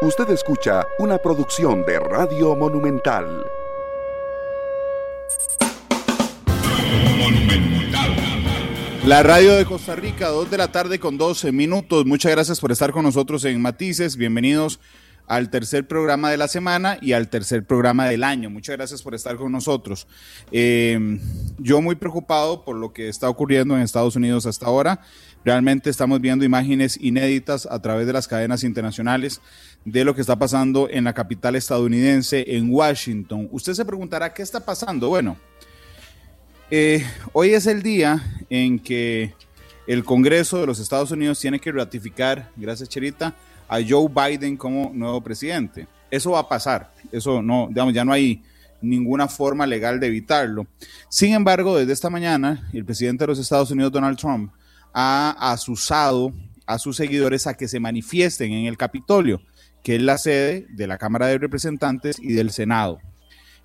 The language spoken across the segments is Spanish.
Usted escucha una producción de Radio Monumental. La radio de Costa Rica, 2 de la tarde con 12 minutos. Muchas gracias por estar con nosotros en Matices. Bienvenidos al tercer programa de la semana y al tercer programa del año. Muchas gracias por estar con nosotros. Eh, yo muy preocupado por lo que está ocurriendo en Estados Unidos hasta ahora. Realmente estamos viendo imágenes inéditas a través de las cadenas internacionales de lo que está pasando en la capital estadounidense, en Washington. Usted se preguntará, ¿qué está pasando? Bueno, eh, hoy es el día en que el Congreso de los Estados Unidos tiene que ratificar, gracias Cherita, a Joe Biden como nuevo presidente. Eso va a pasar, eso no, digamos, ya no hay ninguna forma legal de evitarlo. Sin embargo, desde esta mañana, el presidente de los Estados Unidos, Donald Trump, ha asusado a sus seguidores a que se manifiesten en el Capitolio, que es la sede de la Cámara de Representantes y del Senado.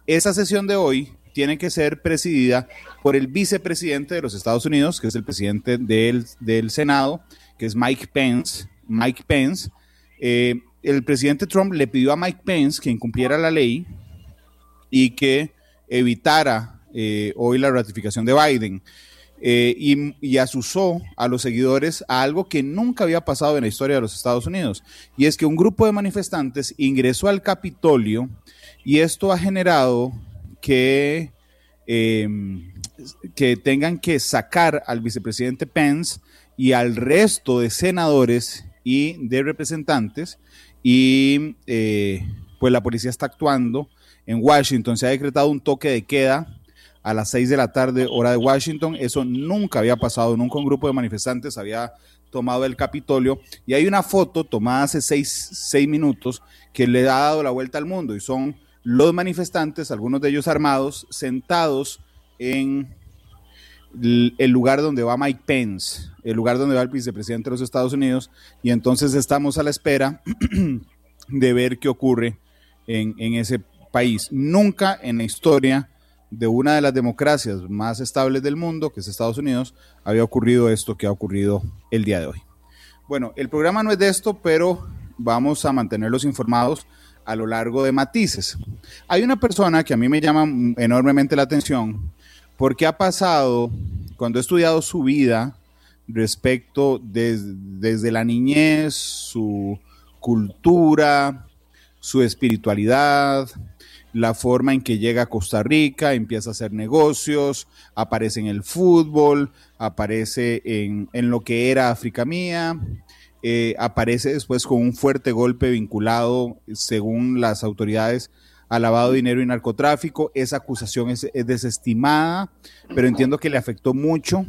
Esa sesión de hoy tiene que ser presidida por el vicepresidente de los Estados Unidos, que es el presidente del, del Senado, que es Mike Pence. Mike Pence. Eh, el presidente Trump le pidió a Mike Pence que incumpliera la ley y que evitara eh, hoy la ratificación de Biden. Eh, y, asusó a los seguidores a algo que nunca había pasado en la historia de los Estados Unidos. Y es que un grupo de manifestantes ingresó al Capitolio y esto ha generado que, eh, que tengan que sacar al vicepresidente Pence y al resto de senadores y de representantes. Y eh, pues la policía está actuando en Washington. Se ha decretado un toque de queda a las 6 de la tarde, hora de Washington. Eso nunca había pasado, nunca un grupo de manifestantes había tomado el Capitolio. Y hay una foto tomada hace seis, seis minutos que le ha dado la vuelta al mundo y son los manifestantes, algunos de ellos armados, sentados en el lugar donde va Mike Pence, el lugar donde va el vicepresidente de los Estados Unidos, y entonces estamos a la espera de ver qué ocurre en, en ese país. Nunca en la historia de una de las democracias más estables del mundo, que es Estados Unidos, había ocurrido esto que ha ocurrido el día de hoy. Bueno, el programa no es de esto, pero vamos a mantenerlos informados a lo largo de matices. Hay una persona que a mí me llama enormemente la atención porque ha pasado, cuando he estudiado su vida respecto de, desde la niñez, su cultura, su espiritualidad, la forma en que llega a Costa Rica, empieza a hacer negocios, aparece en el fútbol, aparece en, en lo que era África Mía, eh, aparece después con un fuerte golpe vinculado, según las autoridades, a lavado de dinero y narcotráfico. Esa acusación es, es, desestimada, pero entiendo que le afectó mucho.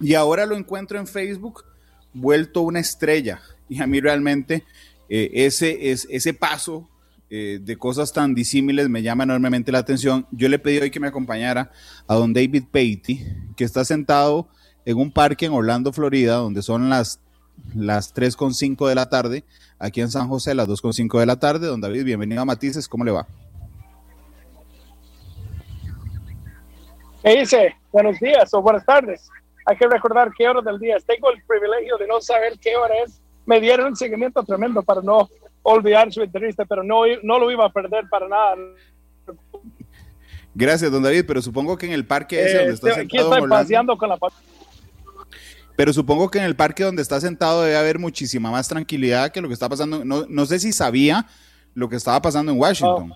Y ahora lo encuentro en Facebook vuelto una estrella. Y a mí realmente eh, ese, es, ese paso eh, de cosas tan disímiles me llama enormemente la atención. Yo le pedí hoy que me acompañara a don David Patey, que está sentado en un parque en Orlando, Florida, donde son las, las 3.5 de la tarde, aquí en San José, las 2.5 de la tarde. Don David, bienvenido a Matices, ¿cómo le va? ¿Qué dice? Buenos días o buenas tardes. Hay que recordar qué hora del día es. Tengo el privilegio de no saber qué hora es. Me dieron un seguimiento tremendo para no olvidar su entrevista, pero no, no lo iba a perder para nada. Gracias, don David, pero supongo que en el parque ese Eh, donde está aquí sentado estoy Orlando- paseando con la pa- Pero supongo que en el parque donde está sentado debe haber muchísima más tranquilidad que lo que está pasando. No, no sé si sabía lo que estaba pasando en Washington.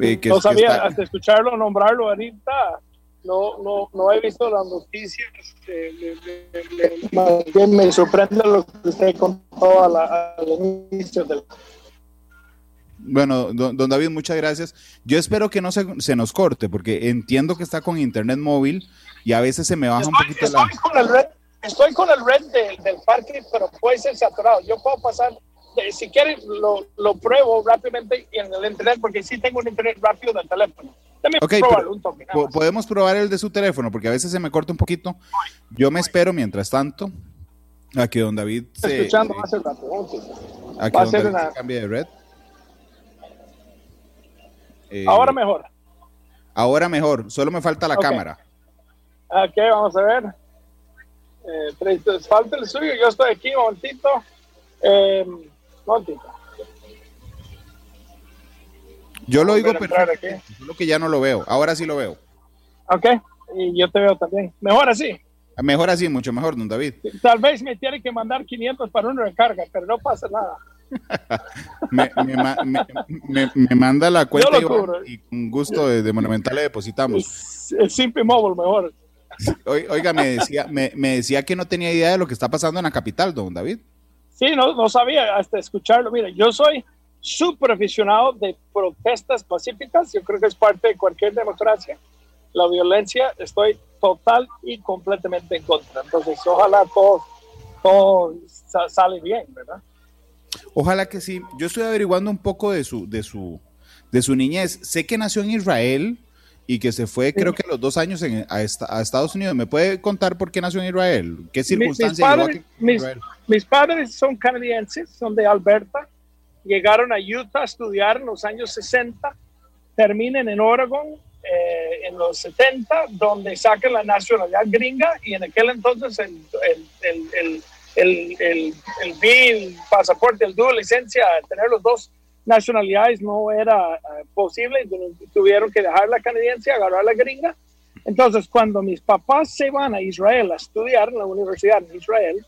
Eh, que- no que sabía está- hasta escucharlo nombrarlo ahorita. No, no, no he visto las noticias. eh, de- de- de- de- más bien me sorprende lo que usted contó a la- al inicio del. Bueno, don, don David, muchas gracias. Yo espero que no se, se nos corte, porque entiendo que está con internet móvil y a veces se me baja un Estoy, poquito la... estoy con el red, estoy con el red del- del parque, pero puede ser saturado. Yo puedo pasar, eh, si quieren, lo, lo pruebo rápidamente en el internet, porque sí tengo un internet rápido del teléfono. Déjame Ok, probarlo pero un toque. po- podemos probar el de su teléfono, porque a veces se me corta un poquito. Yo me espero mientras tanto a que don David se, escuchando eh, hace rato. un toque. a que va a don ser David una- se cambie de red. Eh, Ahora mejor. Ahora mejor, solo me falta la cámara. Ok, vamos a ver. Eh, falta el suyo, yo estoy aquí un momentito. Eh, un momentito. Yo lo oigo perfecto, solo que ya no lo veo. Ahora sí lo veo. Ok, y yo te veo también. Mejor así. Mejor así, mucho mejor, don David. Tal vez me tiene que mandar 500 para una recarga, pero no pasa nada. me, manda la cuenta y, con gusto de, Monumental le depositamos. El Simple Mobile mejor. Oiga, me decía, me, decía que no tenía idea de lo que está pasando en la capital, don David. Sí, no, no sabía hasta escucharlo. Mira, yo soy súper aficionado de protestas pacíficas. Yo creo que es parte de cualquier democracia. La violencia, estoy total y completamente en contra. Entonces, ojalá todo, todo sale bien, ¿verdad? Ojalá que sí. Yo estoy averiguando un poco de su, de su, de su niñez. Sé que nació en Israel y que se fue, creo que a los dos años a, Estados Unidos. ¿Me puede contar por qué nació en Israel? ¿Qué circunstancias? Mis, mis, padres son canadienses, son de Alberta. Llegaron a Utah a estudiar en los años 60, terminan en Oregon eh, en los 70, donde sacan la nacionalidad gringa y en aquel entonces el, el, el, el, el, el BIL, pasaporte, el dual licencia, tener los dos nacionalidades no era uh, posible, tuvieron que dejar la canadiense, agarrar la gringa. Entonces, cuando mis papás se van a Israel a estudiar en la universidad en Israel,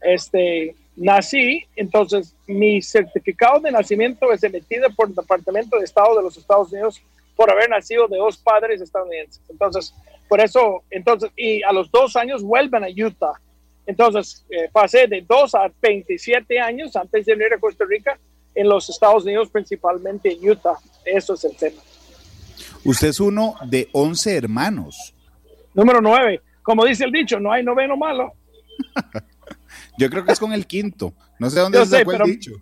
este, nací, entonces mi certificado de nacimiento es emitido por el Departamento de Estado de los Estados Unidos por haber nacido de dos padres estadounidenses. Entonces, por eso, entonces, y a los dos años vuelven a Utah entonces, eh, pasé de 2 a 27 años antes de venir a Costa Rica en los Estados Unidos, principalmente en Utah. Eso es el tema. Usted es uno de 11 hermanos. Número 9. Como dice el dicho, no hay noveno malo. yo creo que es con el quinto. No sé dónde se fue el dicho.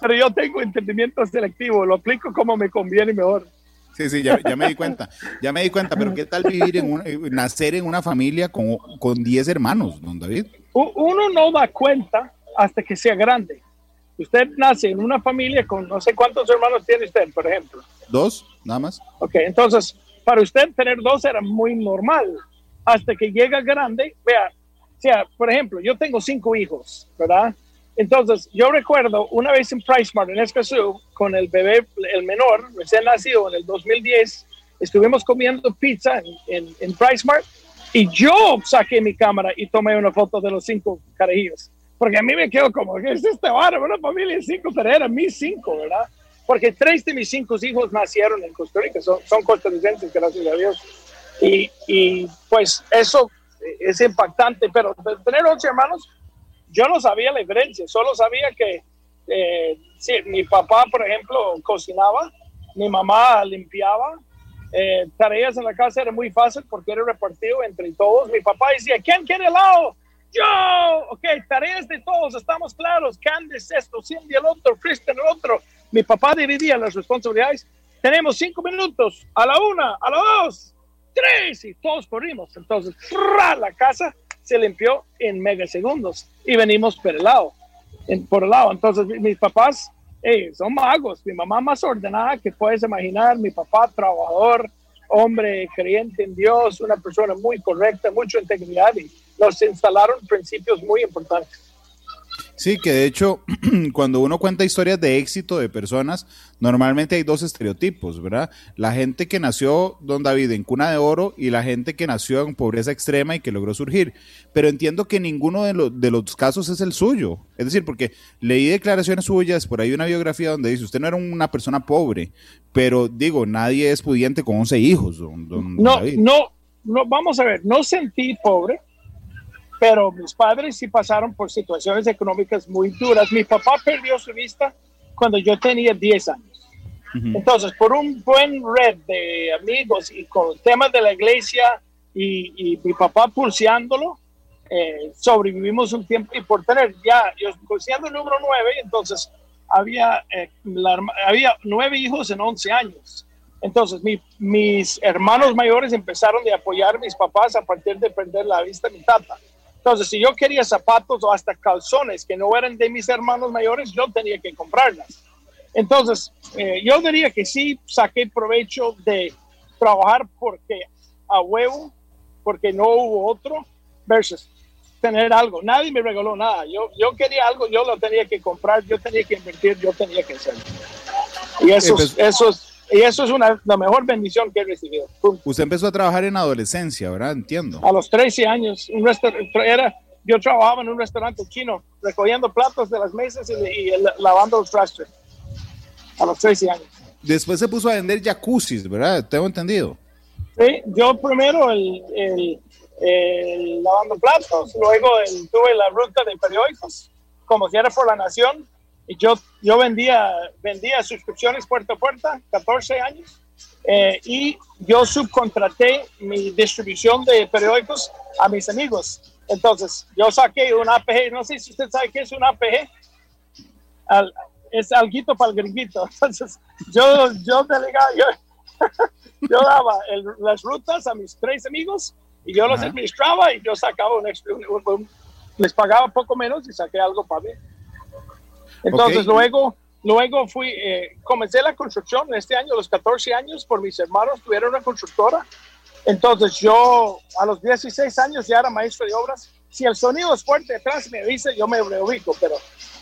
Pero yo tengo entendimiento selectivo, lo aplico como me conviene mejor. Sí, sí, ya, me di cuenta, ya me di cuenta, pero ¿qué tal vivir en un, eh, nacer en una familia con, con 10 hermanos, don David? Uno no da cuenta hasta que sea grande. Usted nace en una familia con no sé cuántos hermanos tiene usted, por ejemplo. Dos, nada más. Ok, entonces, para usted tener dos era muy normal. Hasta que llega grande, vea, sea, por ejemplo, yo tengo cinco hijos, ¿verdad? Entonces, yo recuerdo una vez en PriceMart, en Escazú, con el bebé, el menor, recién nacido en el 2010, estuvimos comiendo pizza en, en, en PriceMart y yo saqué mi cámara y tomé una foto de los cinco carajillos. Porque a mí me quedo como, ¿qué es este bar? Una familia de cinco, pero eran mis cinco, ¿verdad? Porque tres de mis cinco hijos nacieron en Costa Rica, son, son costarricenses, gracias a Dios. Y, y pues eso es impactante, pero tener ocho hermanos yo no sabía la diferencia, solo sabía que eh, mi papá, por ejemplo, cocinaba, mi mamá limpiaba, eh, tareas en la casa era muy fácil porque era repartido entre todos. Mi papá decía, ¿quién quiere helado? Yo, ok, tareas de todos, estamos claros. Candice esto, Cindy el otro, Kristen el otro. Mi papá dividía las responsabilidades. Tenemos cinco minutos, a la una, a la dos, tres, y todos corrimos. Entonces, la casa se limpió en megasegundos y venimos por el lado, por el lado. Entonces mis papás son magos, mi mamá más ordenada que puedes imaginar, mi papá trabajador, hombre creyente en Dios, una persona muy correcta, mucha integridad y nos instalaron principios muy importantes. Sí, que de hecho, cuando uno cuenta historias de éxito de personas, normalmente hay dos estereotipos, ¿verdad? La gente que nació, don David, en cuna de oro y la gente que nació en pobreza extrema y que logró surgir. Pero entiendo que ninguno de, de los casos es el suyo. Es decir, porque leí declaraciones suyas, por ahí una biografía donde dice, usted no era una persona pobre, pero digo, nadie es pudiente con 11 hijos, don, no, No, no, vamos a ver, no sentí pobre pero mis padres sí pasaron por situaciones económicas muy duras. Mi papá perdió su vista cuando yo tenía 10 años. Entonces, por un buen red de amigos y con temas de la iglesia y, mi papá pulseándolo, eh, sobrevivimos un tiempo y por tener ya, yo pulseando el número 9, entonces había, eh, había nueve hijos en 11 años. Entonces, mis hermanos mayores empezaron a apoyar a mis papás a partir de perder la vista de mi tata. Entonces, si yo quería zapatos o hasta calzones que no eran de mis hermanos mayores, yo tenía que comprarlas. Entonces, eh, yo diría que sí saqué provecho de trabajar porque a huevo, porque no hubo otro, versus tener algo. Nadie me regaló nada. Yo, yo quería algo, yo lo tenía que comprar, yo tenía que invertir, yo tenía que hacerlo. Y eso, eso, Y eso es una, la mejor bendición que he recibido. Usted empezó a trabajar en adolescencia, ¿verdad? Entiendo. A los 13 años, un era, yo trabajaba en un restaurante chino, recogiendo platos de las mesas y, lavando los trastes. A los 13 años. Después se puso a vender jacuzzis, ¿verdad? Tengo entendido. Sí, yo primero el, lavando platos, luego tuve la ruta de periódicos, como si era por la nación, y yo, yo vendía, vendía suscripciones puerta a puerta, 14 años, eh, y yo subcontraté mi distribución de periódicos a mis amigos. Entonces, yo saqué un APG, no sé si usted sabe qué es un APG, es alguito para el gringuito. Entonces, yo, yo delegaba, yo, yo daba las rutas a mis tres amigos y yo los administraba y yo sacaba un, un, les pagaba poco menos y saqué algo para mí. Entonces luego, luego fui, eh, comencé la construcción este año, a los 14 años, por mis hermanos tuvieron una constructora. Entonces yo a los 16 años ya era maestro de obras. Si el sonido es fuerte atrás me dice, yo me ubico, pero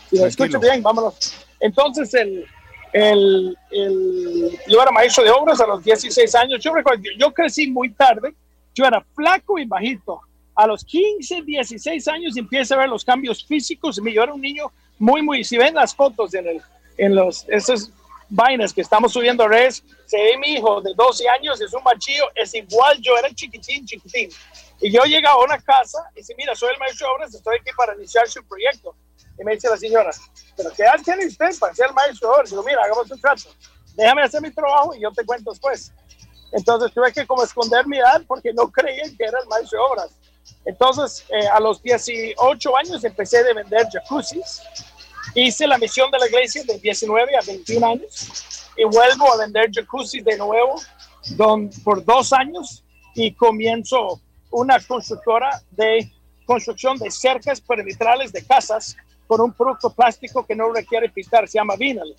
si lo escucho bien, vámonos. Entonces el, el, el, yo era maestro de obras a los 16 años. Yo recuerdo, yo crecí muy tarde. Yo era flaco y bajito. A los 15, 16 años empiezo a ver los cambios físicos. Yo era un niño muy, muy, si ven las fotos en, el, en los, esas vainas que estamos subiendo a redes, se ve mi hijo de 12 años, es un machillo, es igual, yo era chiquitín, chiquitín. Y yo llego a una casa y dice, mira, soy el maestro de obras, estoy aquí para iniciar su proyecto. Y me dice la señora, ¿pero qué edad tiene usted para ser el maestro de obras? Y digo, mira, hagamos un trato. Déjame hacer mi trabajo y yo te cuento después. Entonces tuve que como esconder mi edad porque no creían que era el maestro de obras. Entonces, eh, a los 18 años empecé a vender jacuzzis Hice la misión de la iglesia de 19 a 21 años y vuelvo a vender jacuzzi de nuevo don, por dos años y comienzo una constructora de construcción de cercas perimetrales de casas con un producto plástico que no requiere pintar, se llama Vinyl.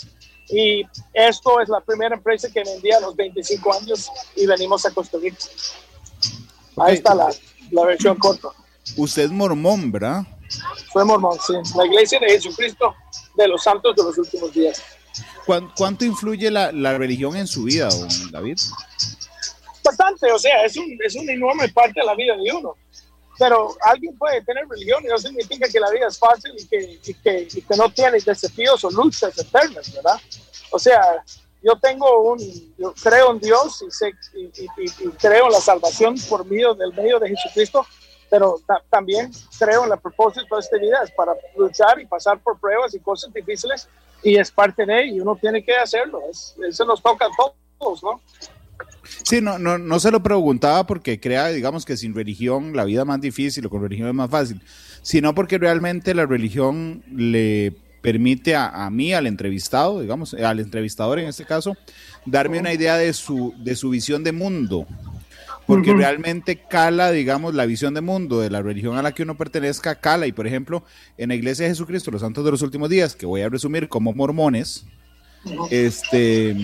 Y esto es la primera empresa que vendía a los 25 años y venimos a construir. Ahí está la, la versión corta. Usted es mormón, ¿verdad? Soy mormón, sí. La iglesia de Jesucristo de los santos de los últimos días. ¿Cuánto influye la, la religión en su vida, David? Bastante, o sea, es, un, es una enorme parte de la vida de uno. Pero alguien puede tener religión y no significa que la vida es fácil y que, y que, y que no tiene desafíos o luchas eternas, ¿verdad? O sea, yo tengo un, yo creo en Dios y, sé, y, y, creo en la salvación por medio del medio de Jesucristo, pero también creo en el propósito de esta vida es para luchar y pasar por pruebas y cosas difíciles y es parte de y uno tiene que hacerlo, es, eso nos toca a todos, ¿no? Sí, no, no, no se lo preguntaba porque crea, digamos que sin religión la vida es más difícil o con religión es más fácil, sino porque realmente la religión le permite a, a, mí, al entrevistado, digamos, al entrevistador en este caso, darme una idea de su, de su visión de mundo, porque realmente cala, digamos, la visión de mundo de la religión a la que uno pertenezca, cala. Y por ejemplo, en la Iglesia de Jesucristo, los Santos de los Últimos Días, que voy a resumir como mormones, este,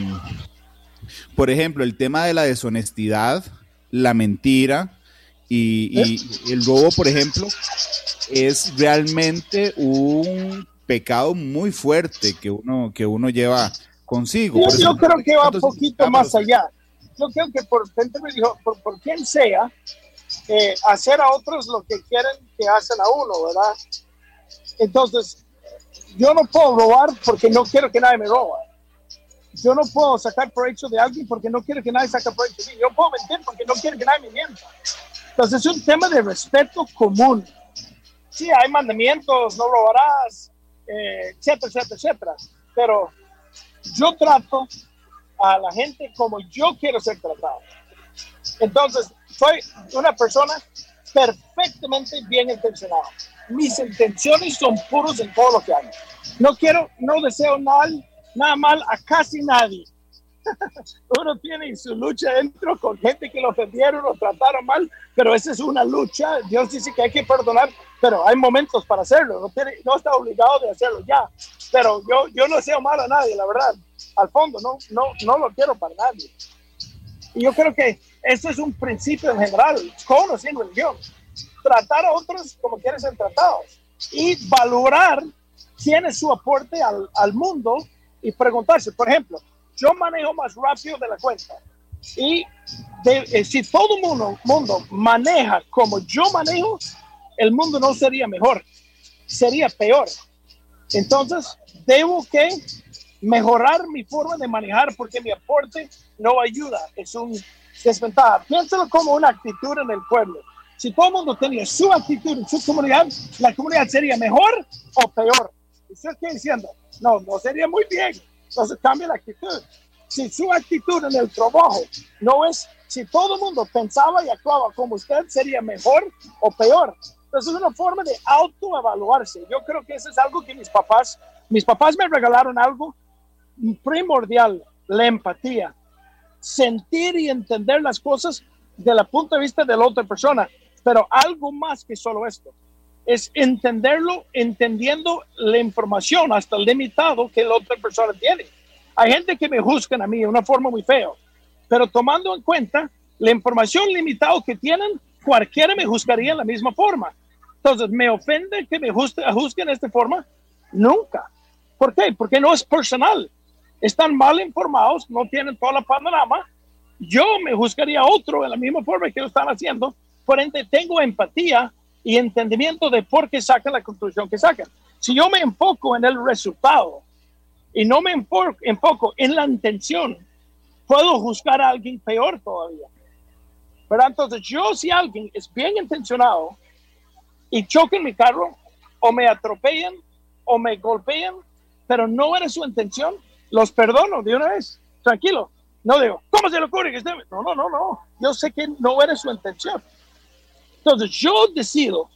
por ejemplo, el tema de la deshonestidad, la mentira y, el robo, por ejemplo, es realmente un pecado muy fuerte que uno, que uno lleva consigo. Yo, creo que va un poquito más allá yo creo que por, me dijo, por, por quien sea, eh, hacer a otros lo que quieren que hacen a uno, ¿verdad? Entonces, yo no puedo robar porque no quiero que nadie me roba. Yo no puedo sacar provecho de alguien porque no quiero que nadie saque provecho de mí. Yo puedo mentir porque no quiero que nadie me mienta. Entonces, es un tema de respeto común. Sí, hay mandamientos, no robarás, eh, etcétera, etcétera, etcétera. Pero yo trato a la gente como yo quiero ser tratado. Entonces, soy una persona perfectamente bien intencionada. Mis intenciones son puros en todo lo que hago. No quiero, no deseo nada, nada mal a casi nadie. Uno tiene su lucha dentro con gente que lo ofendieron o trataron mal, pero esa es una lucha. Dios dice que hay que perdonar, pero hay momentos para hacerlo. No, tiene, no está obligado de hacerlo ya. Pero yo, yo no deseo mal a nadie, la verdad al fondo, no, no, no lo quiero para nadie. Y yo creo que eso es un principio en general, con o sin religión. Tratar a otros como quieren ser tratados y valorar quién es su aporte al, al mundo y preguntarse, por ejemplo, yo manejo más rápido de la cuenta. Y eh, si todo el mundo, mundo maneja como yo manejo, el mundo no sería mejor, sería peor. Entonces, debo que mejorar mi forma de manejar porque mi aporte no ayuda, es un desventaja. Piénsalo como una actitud en el pueblo. Si todo el mundo tenía su actitud en su comunidad, la comunidad sería mejor o peor. ¿Usted está diciendo? No, no sería muy bien. Entonces cambia la actitud. Si su actitud en el trabajo no es, si todo el mundo pensaba y actuaba como usted, sería mejor o peor. Entonces es una forma de autoevaluarse. Yo creo que eso es algo que mis papás, mis papás me regalaron algo primordial, la empatía. Sentir y entender las cosas desde el punto de vista de la otra persona, pero algo más que solo esto. Es entenderlo, entendiendo la información hasta el limitado que la otra persona tiene. Hay gente que me juzgan a mí de una forma muy feo, pero tomando en cuenta la información limitada que tienen, cualquiera me juzgaría en la misma forma. Entonces, ¿me ofende que me juzguen de esta forma? Nunca. ¿Por qué? Porque no es personal están mal informados, no tienen toda la panorama. Yo me juzgaría otro de la misma forma que lo están haciendo. Por ende, tengo empatía y entendimiento de por qué sacan la conclusión que sacan. Si yo me enfoco en el resultado y no me enfoco en la intención, puedo juzgar a alguien peor todavía. Pero entonces yo si alguien es bien intencionado y choca mi carro o me atropellan o me golpean, pero no era su intención, los perdono de una vez, tranquilo. No digo, ¿cómo se le ocurre que esté? No, no, no, no. Yo sé que no era su intención. Entonces, yo decido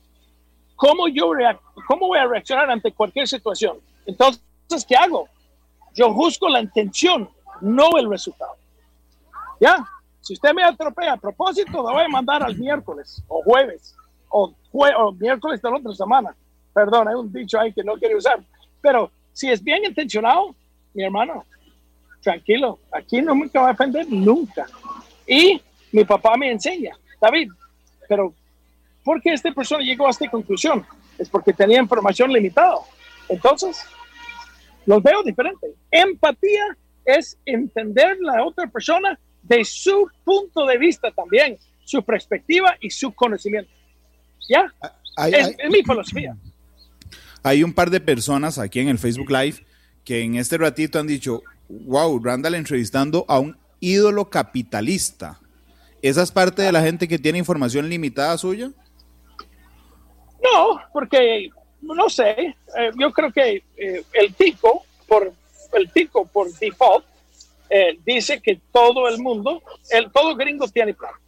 cómo yo cómo voy a reaccionar ante cualquier situación. Entonces, ¿qué hago? Yo juzgo la intención, no el resultado. ¿Ya? Si usted me atropella a propósito, lo voy a mandar al miércoles o jueves o, o miércoles de la otra semana. Perdón, hay un dicho ahí que no quiero usar. Pero si es bien intencionado, mi hermano, tranquilo, aquí no me va a defender nunca. Y mi papá me enseña, David, pero ¿por qué esta persona llegó a esta conclusión? Es porque tenía información limitada. Entonces, los veo diferente. Empatía es entender la otra persona de su punto de vista también, su perspectiva y su conocimiento. ¿Ya? es, es mi filosofía. Hay un par de personas aquí en el Facebook Live que en este ratito han dicho, wow, Randall entrevistando a un ídolo capitalista. ¿Esa es parte de la gente que tiene información limitada suya? No, porque no sé, eh, yo creo que eh, el tico, por el tico por default, eh, dice que todo el mundo, el todo gringo tiene plata.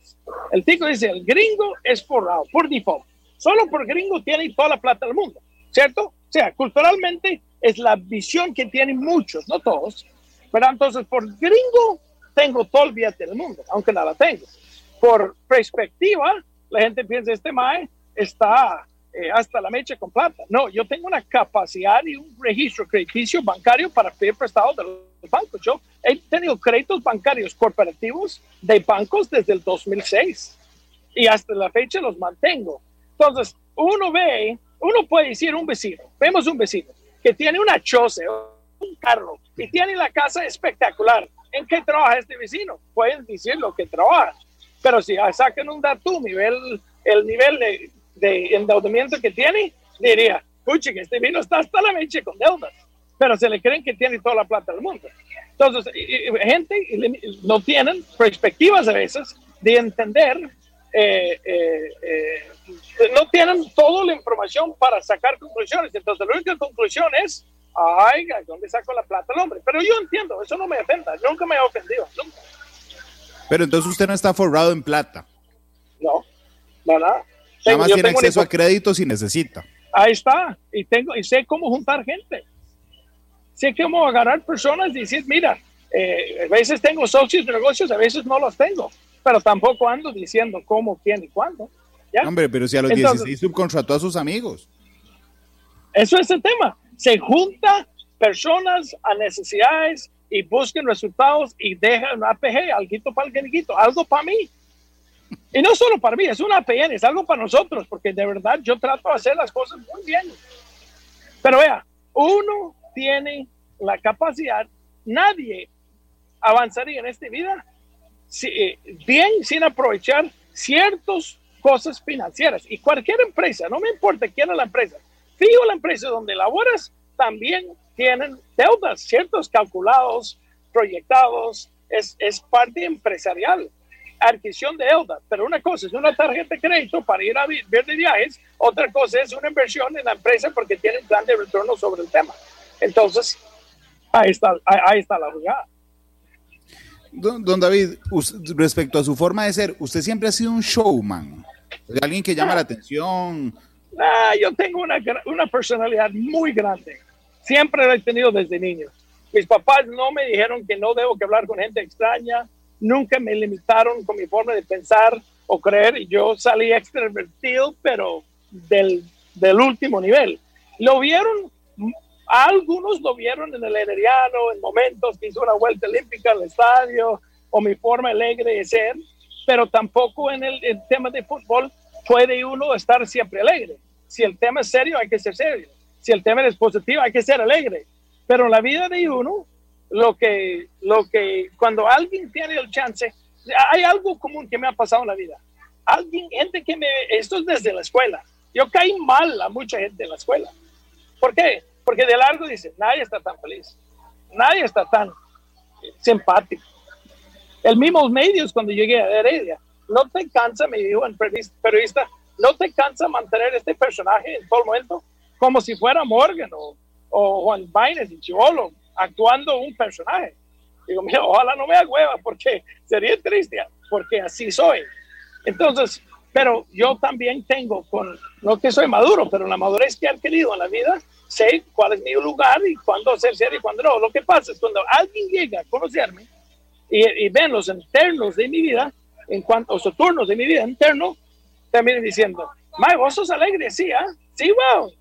El tico dice, el gringo es forrado, por default. Solo por gringo tiene toda la plata del mundo, ¿cierto? O sea, culturalmente es la visión que tienen muchos, no todos. Pero entonces, por gringo, tengo todo el billete del mundo, aunque nada tengo. Por perspectiva, la gente piensa, este MAE está eh, hasta la mecha con plata. No, yo tengo una capacidad y un registro crediticio bancario para pedir prestados de los bancos. Yo he tenido créditos bancarios corporativos de bancos desde el 2006 y hasta la fecha los mantengo. Entonces, uno ve, uno puede decir un vecino, vemos un vecino, que tiene una choza, un carro y tiene la casa espectacular. ¿En qué trabaja este vecino? Pueden decir lo que trabaja. Pero si sacan un dato, nivel, el nivel de, de endeudamiento que tiene, diría, escuche que este vino está hasta la mecha con deudas. Pero se le creen que tiene toda la plata del mundo. Entonces, gente no tienen perspectivas a veces de entender eh, eh, eh, no tienen toda la información para sacar conclusiones. Entonces, la única conclusión es, ay, ¿dónde saco la plata el hombre? Pero yo entiendo, eso no me ofenda, nunca me ha ofendido, nunca. Pero entonces usted no está forrado en plata. No, no, nada. Nada más tiene acceso a créditos si necesita. Ahí está, y, tengo, y sé cómo juntar gente. Sé cómo agarrar personas y decir, mira, eh, a veces tengo socios de negocios, a veces no los tengo, pero tampoco ando diciendo cómo, quién y cuándo. Hombre, pero si a los 16 subcontrató a sus amigos. Eso es el tema. Se junta personas a necesidades y busquen resultados y dejan un APG, algo para el algo para mí. Y no solo para mí, es una APN, es algo para nosotros, porque de verdad yo trato de hacer las cosas muy bien. Pero vea, uno tiene la capacidad, nadie avanzaría en esta vida bien sin aprovechar ciertas cosas financieras. Y cualquier empresa, no me importa quién es la empresa, fijo la empresa donde laboras, también tienen deudas, ciertos calculados, proyectados, es, es parte empresarial, adquisición de deuda. Pero una cosa es una tarjeta de crédito para ir a ver de viajes, otra cosa es una inversión en la empresa porque tienen plan de retorno sobre el tema. Entonces, ahí está, ahí está la jugada. Don, David, respecto a su forma de ser, usted siempre ha sido un showman, alguien que llama la atención. Ah, yo tengo una, una personalidad muy grande, siempre la he tenido desde niño. Mis papás no me dijeron que no debo que hablar con gente extraña, nunca me limitaron con mi forma de pensar o creer, y yo salí extrovertido, pero del, del último nivel. Lo vieron algunos lo vieron en el Herediano, en momentos que hizo una vuelta olímpica al estadio, o mi forma alegre de ser, pero tampoco en el, tema de fútbol puede uno estar siempre alegre. Si el tema es serio, hay que ser serio. Si el tema es positivo, hay que ser alegre. Pero en la vida de uno, lo que, lo que, cuando alguien tiene el chance, hay algo común que me ha pasado en la vida. Alguien, gente que me, esto es desde la escuela. Yo caí mal a mucha gente en la escuela. ¿Por qué? Porque de largo dice, nadie está tan feliz, nadie está tan simpático. El mismo medios cuando llegué a Heredia, no te cansa, me dijo el periodista, no te cansa mantener este personaje en todo momento como si fuera Morgan o, o Juan Baines y Chivolo actuando un personaje. Digo, mira, ojalá no me hueva porque sería triste, porque así soy. Entonces, pero yo también tengo, con, no que soy maduro, pero la madurez que he adquirido en la vida, sé cuál es mi lugar y cuándo hacer serio y cuándo no. Lo que pasa es cuando alguien llega a conocerme y, ven los internos de mi vida, en cuanto a los turnos de mi vida interno, terminan diciendo, Mae, vos sos alegre, sí, ¿ah? Sí, wow.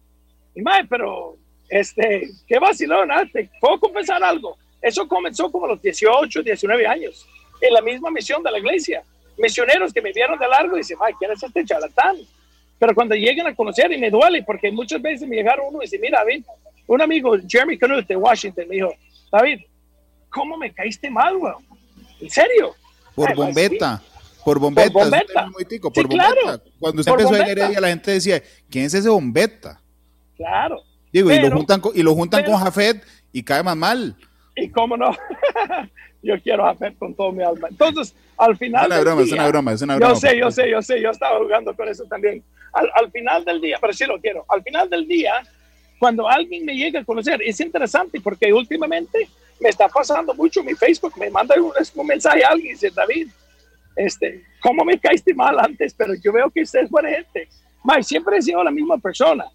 Y Mae, pero, este, qué vacilona, ¿ah? te puedo confesar algo. Eso comenzó como a los 18, 19 años, en la misma misión de la iglesia. Misioneros que me vieron de largo y dicen, Mae, ¿quién es este charlatán? Pero cuando lleguen a conocer, y me duele, porque muchas veces me llegaron uno y dice, mira, David, un amigo, Jeremy Canute de Washington, me dijo, David, ¿cómo me caíste mal, weón? ¿En serio? Por bombeta. Por bombeta. Por bombeta. por bombeta. Cuando usted empezó a Heredia, la gente decía, ¿quién es ese bombeta? Claro. Digo, y lo juntan, con, y lo juntan con Jafet y cae más mal. Y cómo no. yo quiero Jafet con todo mi alma. Entonces, al final. Es una broma, es una broma, es una broma. Yo sé, yo sé, yo sé, yo estaba jugando con eso también al, final del día, pero sí lo quiero, al final del día, cuando alguien me llega a conocer, es interesante porque últimamente me está pasando mucho mi Facebook, me manda un, mensaje a alguien y dice, David, este, ¿cómo me caíste mal antes? Pero yo veo que usted es buena gente. Mike, siempre he sido la misma persona.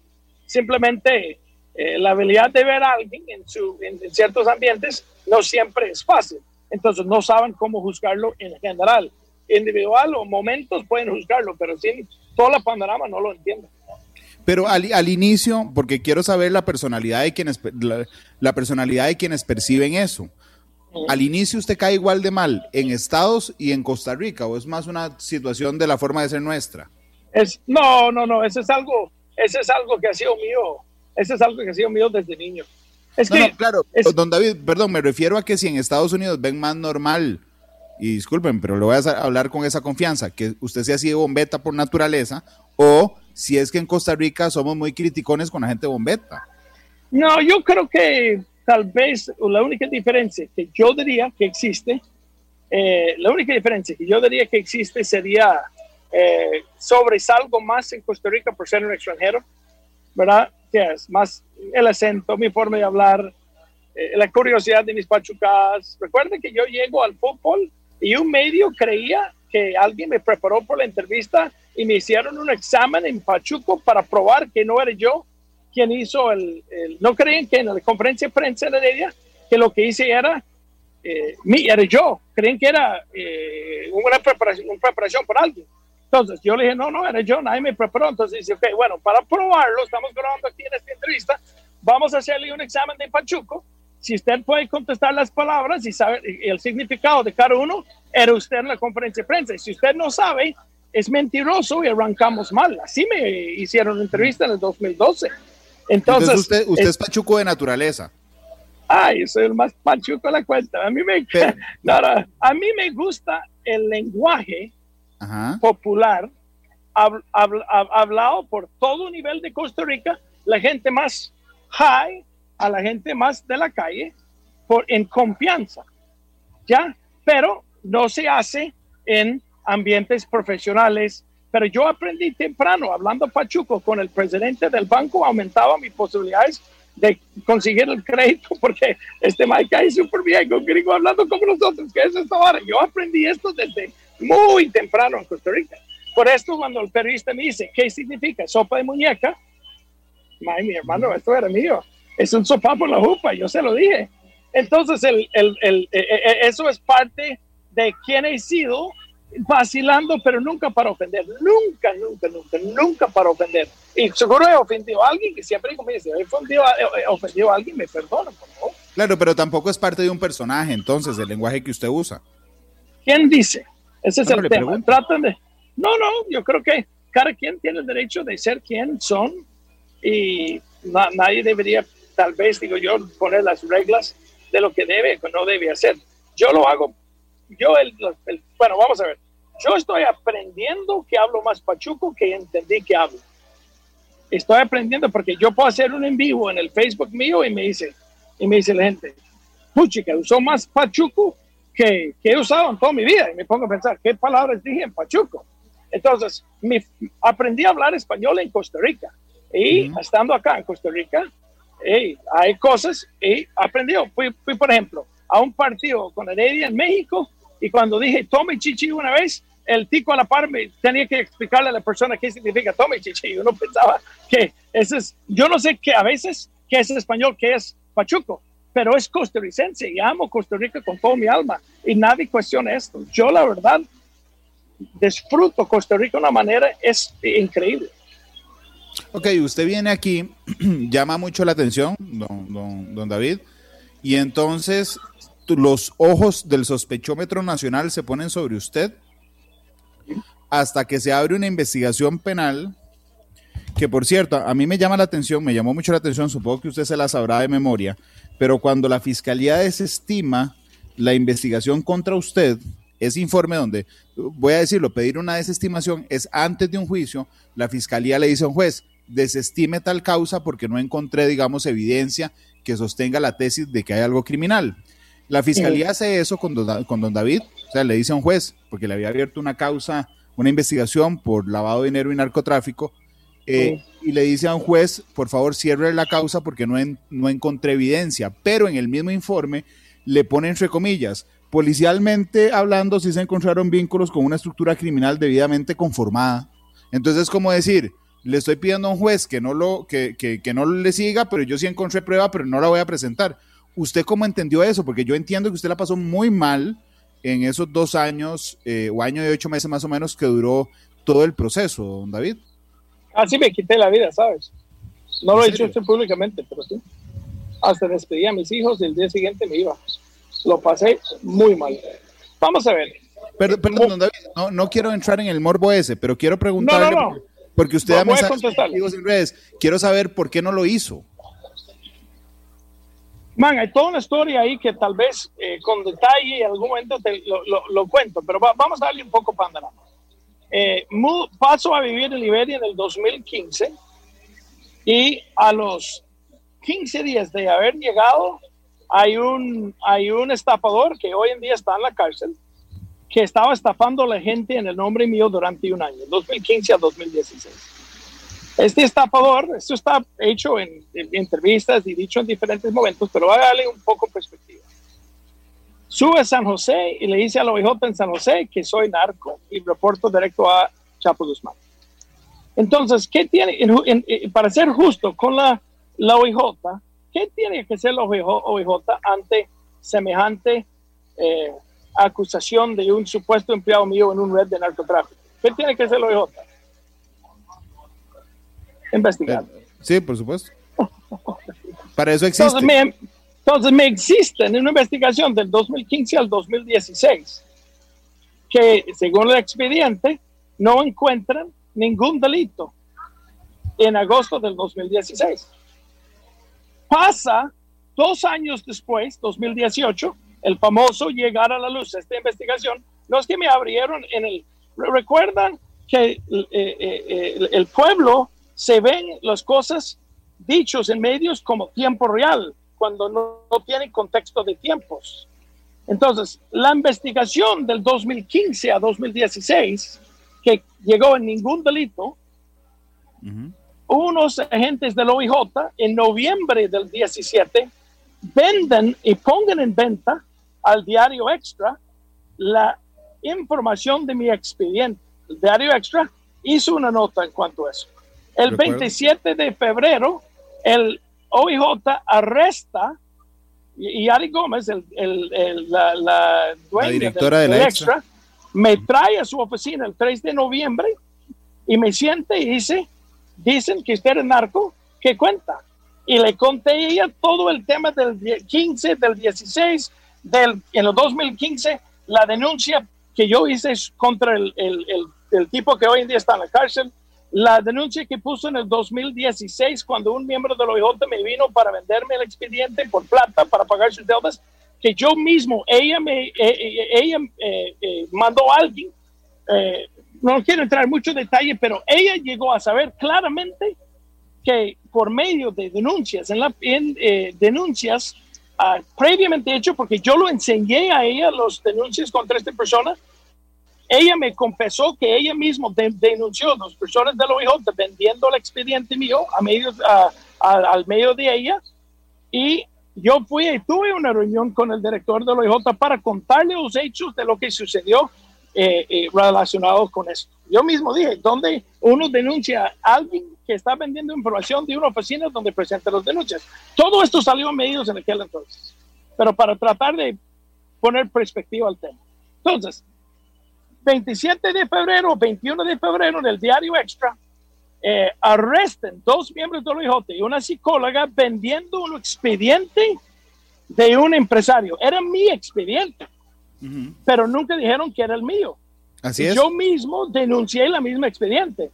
Simplemente eh, la habilidad de ver a alguien en, su, en, ciertos ambientes no siempre es fácil. Entonces no saben cómo juzgarlo en general. Individual o momentos pueden juzgarlo, pero sin todo el panorama no lo entiendo. Pero al, al, inicio, porque quiero saber la personalidad de quienes la, personalidad de quienes perciben eso. Al inicio usted cae igual de mal en Estados y en Costa Rica, o es más una situación de la forma de ser nuestra. Es no, no, no. Eso es algo, eso es algo que ha sido mío. Eso es algo que ha sido mío desde niño. Es que, claro, don David, perdón, me refiero a que si en Estados Unidos ven más normal y disculpen, pero le voy a hablar con esa confianza, que usted sea así de bombeta por naturaleza, o si es que en Costa Rica somos muy criticones con la gente bombeta. No, yo creo que tal vez la única diferencia que yo diría que existe, eh, la única diferencia que yo diría que existe sería eh, sobresalgo más en Costa Rica por ser un extranjero, ¿verdad? Que es más el acento, mi forma de hablar, eh, la curiosidad de mis pachucas. Recuerden que yo llego al fútbol y un medio creía que alguien me preparó por la entrevista y me hicieron un examen en Pachuco para probar que no era yo quien hizo el, no creían que en la conferencia de prensa de ella que lo que hice era eh, mi, era yo, creen que era eh, una, preparación, una preparación por alguien. Entonces yo le dije, no, no, era yo, nadie me preparó. Entonces dice, ok, bueno, para probarlo, estamos grabando aquí en esta entrevista, vamos a hacerle un examen de Pachuco si usted puede contestar las palabras y saber el significado de cada uno, era usted en la conferencia de prensa. Y si usted no sabe, es mentiroso y arrancamos mal. Así me hicieron una entrevista en el 2012. Entonces, usted, usted es, pachuco de naturaleza. Ay, soy el más pachuco de la cuenta. A mí me, a mí me gusta el lenguaje popular hablado por todo nivel de Costa Rica, la gente más high a la gente más de la calle, por, en confianza. ¿Ya? Pero no se hace en ambientes profesionales. Pero yo aprendí temprano, hablando pachuco con el presidente del banco, aumentaba mis posibilidades de conseguir el crédito porque este Mike ahí súper bien, con gringo hablando como nosotros, que es esta hora. Yo aprendí esto desde muy temprano en Costa Rica. Por esto, cuando el periodista me dice, ¿qué significa sopa de muñeca? Ay, mi hermano, esto era mío. Es un sopa por la jupa, yo se lo dije. Entonces, el, el, el, e, e, e, eso es parte de quién he sido vacilando, pero nunca para ofender, nunca, nunca, nunca, nunca para ofender. Y seguro he ofendido a alguien que siempre me dice, he ofendido, he ofendido a alguien, me perdona, por favor. Claro, pero tampoco es parte de un personaje, entonces, el lenguaje que usted usa. ¿Quién dice? Ese es el tema. Tratan de... No, no, yo creo que cada quien tiene el derecho de ser quien son y nadie debería, tal vez, digo yo, poner las reglas de lo que debe o no debe hacer. Yo lo hago yo, el, bueno, vamos a ver. Yo estoy aprendiendo que hablo más pachuco que entendí que hablo. Estoy aprendiendo porque yo puedo hacer un en vivo en el Facebook mío y me dice, y me dice la gente, puchica, usó más pachuco que, que he usado en toda mi vida. Y me pongo a pensar, ¿qué palabras dije en pachuco? Entonces, me, aprendí a hablar español en Costa Rica. Y estando acá en Costa Rica, hay cosas y aprendí. Fui, fui, por ejemplo, a un partido con Heredia en México y cuando dije tome chichi una vez, el tico a la par me tenía que explicarle a la persona qué significa tome chichi. Yo no pensaba que ese es, yo no sé qué a veces qué es español, qué es pachuco, pero es costarricense y amo Costa Rica con todo mi alma y nadie cuestiona esto. Yo la verdad disfruto Costa Rica de una manera es increíble. Ok, usted viene aquí, llama mucho la atención, don, don, don David, y entonces los ojos del sospechómetro nacional se ponen sobre usted hasta que se abre una investigación penal que por cierto, a mí me llama la atención, me llamó mucho la atención, supongo que usted se la sabrá de memoria, pero cuando la fiscalía desestima la investigación contra usted, ese informe donde, voy a decirlo, pedir una desestimación es antes de un juicio, la fiscalía le dice a un juez, desestime tal causa porque no encontré, digamos, evidencia que sostenga la tesis de que hay algo criminal. La fiscalía hace eso con don, con don David, o sea, le dice a un juez, porque le había abierto una causa, una investigación por lavado de dinero y narcotráfico, eh, y le dice a un juez, por favor, cierre la causa porque no, no encontré evidencia, pero en el mismo informe le pone entre comillas, policialmente hablando, sí se encontraron vínculos con una estructura criminal debidamente conformada. Entonces, es como decir, le estoy pidiendo a un juez que no, lo, que, que, que no le siga, pero yo sí encontré prueba, pero no la voy a presentar. ¿Usted cómo entendió eso? Porque yo entiendo que usted la pasó muy mal en esos dos años eh, o año y ocho meses más o menos que duró todo el proceso, don David. Así me quité la vida, ¿sabes? No lo he hecho usted públicamente, pero sí. Hasta despedí a mis hijos y el día siguiente me iba. Lo pasé muy mal. Vamos a ver. Perdón, don David, no, no, quiero entrar en el morbo ese, pero quiero preguntarle, no, no, porque usted da mensajes en redes, quiero saber por qué no lo hizo. Man, hay toda una historia ahí que tal vez eh, con detalle en algún momento te lo, cuento, pero vamos a darle un poco panorama. Eh, paso a vivir en Liberia en el 2015 y a los 15 días de haber llegado hay un, hay un estafador que hoy en día está en la cárcel que estaba estafando a la gente en el nombre mío durante un año, 2015 a 2016. Este estafador, esto está hecho en, entrevistas y dicho en diferentes momentos, pero darle un poco perspectiva. Sube a San José y le dice a la OIJ en San José que soy narco y reporto directo a Chapo Guzmán. Entonces, ¿qué tiene, para ser justo con la, la OIJ, qué tiene que hacer la OIJ, ante semejante eh, acusación de un supuesto empleado mío en un red de narcotráfico? ¿Qué tiene que hacer la OIJ? investigar. Sí, por supuesto. Para eso existe. Entonces me, existe en una investigación del 2015 al 2016 que según el expediente no encuentran ningún delito en agosto del 2016. Pasa dos años después, 2018, el famoso llegar a la luz, esta investigación, los que me abrieron en el... Recuerdan que eh, eh, eh, el pueblo se ven las cosas dichos en medios como tiempo real, cuando no, no tienen contexto de tiempos. Entonces, la investigación del 2015 a 2016, que llegó en ningún delito, unos agentes del OIJ en noviembre del 17 venden y pongan en venta al diario Extra la información de mi expediente. El diario Extra hizo una nota en cuanto a eso. El 27 de febrero, el OIJ arresta y Ari Gómez, el, la, la, dueña directora del, extra, me trae a su oficina el 3 de noviembre y me siente y dice, dicen que usted es narco, ¿qué cuenta? Y le conté a ella todo el tema del 15, del 16, del, en el 2015, la denuncia que yo hice contra el, el, el tipo que hoy en día está en la cárcel, la denuncia que puso en el 2016 cuando un miembro del OIJ me vino para venderme el expediente por plata para pagar sus deudas, que yo mismo, ella me, eh, eh, ella eh, mandó a alguien, no quiero entrar en mucho detalle, pero ella llegó a saber claramente que por medio de denuncias, en, la, en denuncias ah, previamente hecho, porque yo lo enseñé a ella, los denuncias contra esta persona, ella me confesó que ella misma denunció a dos personas del OIJ vendiendo el expediente mío a medio, al medio de ella y yo fui y tuve una reunión con el director del OIJ para contarle los hechos de lo que sucedió eh, eh, relacionado con esto. Yo mismo dije, ¿dónde uno denuncia a alguien que está vendiendo información de una oficina donde presenta las denuncias? Todo esto salió a medios en aquel entonces, pero para tratar de poner perspectiva al tema. Entonces, 27 de febrero, 21 de febrero, en el diario Extra, eh, arresten dos miembros del OIJ y una psicóloga vendiendo un expediente de un empresario. Era mi expediente, pero nunca dijeron que era el mío. Así es. Yo mismo denuncié la misma expediente.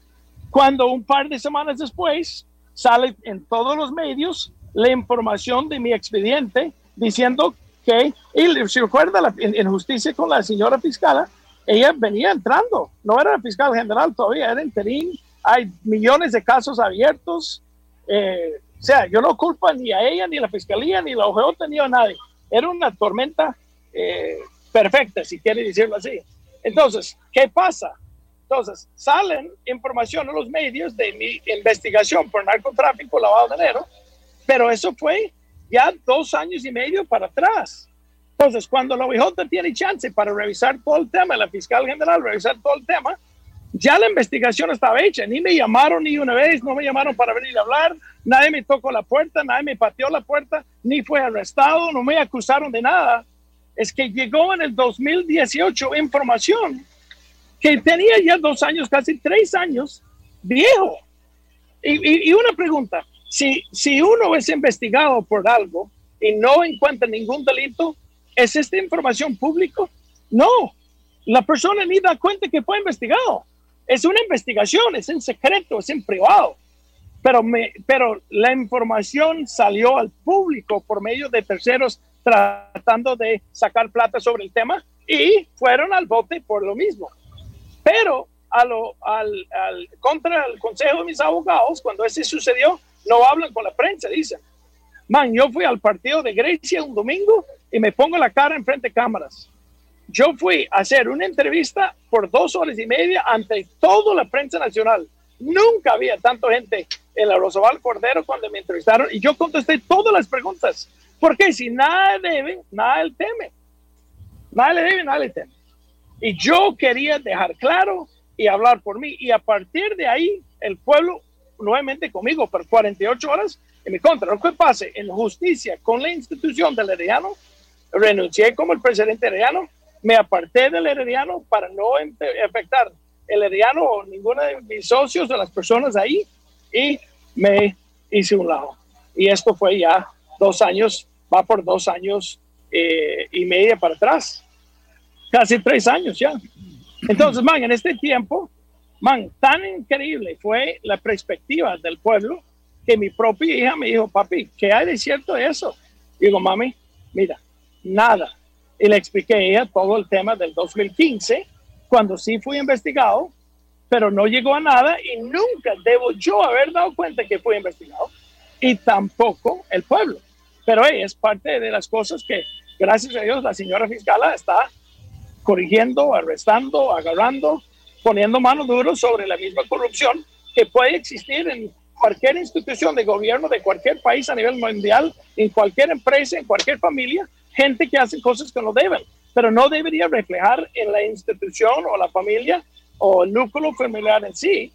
Cuando un par de semanas después sale en todos los medios la información de mi expediente diciendo que, y se recuerda en, justicia con la señora fiscal, ella venía entrando, no era fiscal general todavía, era interín, hay millones de casos abiertos, eh, o sea, yo no culpo ni a ella, ni a la fiscalía, ni a la OJO, ni a nadie, era una tormenta eh, perfecta, si quiere decirlo así. Entonces, ¿qué pasa? Entonces, salen información en los medios de mi investigación por narcotráfico, lavado de dinero, pero eso fue ya dos años y medio para atrás. Entonces, cuando la OIJ tiene chance para revisar todo el tema, la fiscal general revisar todo el tema, ya la investigación estaba hecha. Ni me llamaron ni una vez, no me llamaron para venir a hablar, nadie me tocó la puerta, nadie me pateó la puerta, ni fue arrestado, no me acusaron de nada. Es que llegó en el 2018 información que tenía ya dos años, casi tres años, viejo. Y, y una pregunta, si, si uno es investigado por algo y no encuentra ningún delito, ¿Es esta información pública? No, la persona ni da cuenta que fue investigado. Es una investigación, es en secreto, es en privado. Pero, me, pero la información salió al público por medio de terceros tratando de sacar plata sobre el tema y fueron al bote por lo mismo. Pero a al, al, contra el consejo de mis abogados, cuando ese sucedió, no hablan con la prensa, dicen. Man, yo fui al partido de Grecia un domingo y me pongo la cara enfrente de cámaras. Yo fui a hacer una entrevista por dos horas y media ante toda la prensa nacional. Nunca había tanta gente en la Rosabal Cordero cuando me entrevistaron y yo contesté todas las preguntas. Porque si nada debe, nada le teme. Nada le debe, nada le teme. Y yo quería dejar claro y hablar por mí. Y a partir de ahí, el pueblo nuevamente conmigo por 48 horas en mi contra. Lo que pase en justicia con la institución del Herediano, renuncié como el presidente Herediano, me aparté del Herediano para no afectar el Herediano o ninguno de mis socios o las personas ahí y me hice un lado. Y esto fue ya dos años, va por dos años eh, y media para atrás, casi tres años ya. Entonces, man, en este tiempo, man, tan increíble fue la perspectiva del pueblo que mi propia hija me dijo, papi, ¿qué hay de cierto eso? Digo, mami, mira, nada. Y le expliqué a todo el tema del 2015, cuando sí fui investigado, pero no llegó a nada y nunca debo yo haber dado cuenta que fui investigado y tampoco el pueblo. Pero es parte de las cosas que, gracias a Dios, la señora fiscal está corrigiendo, arrestando, agarrando, poniendo mano duro sobre la misma corrupción que puede existir en cualquier institución de gobierno de cualquier país a nivel mundial, en cualquier empresa, en cualquier familia, gente que hace cosas que no deben, pero no debería reflejar en la institución o la familia o el núcleo familiar en sí,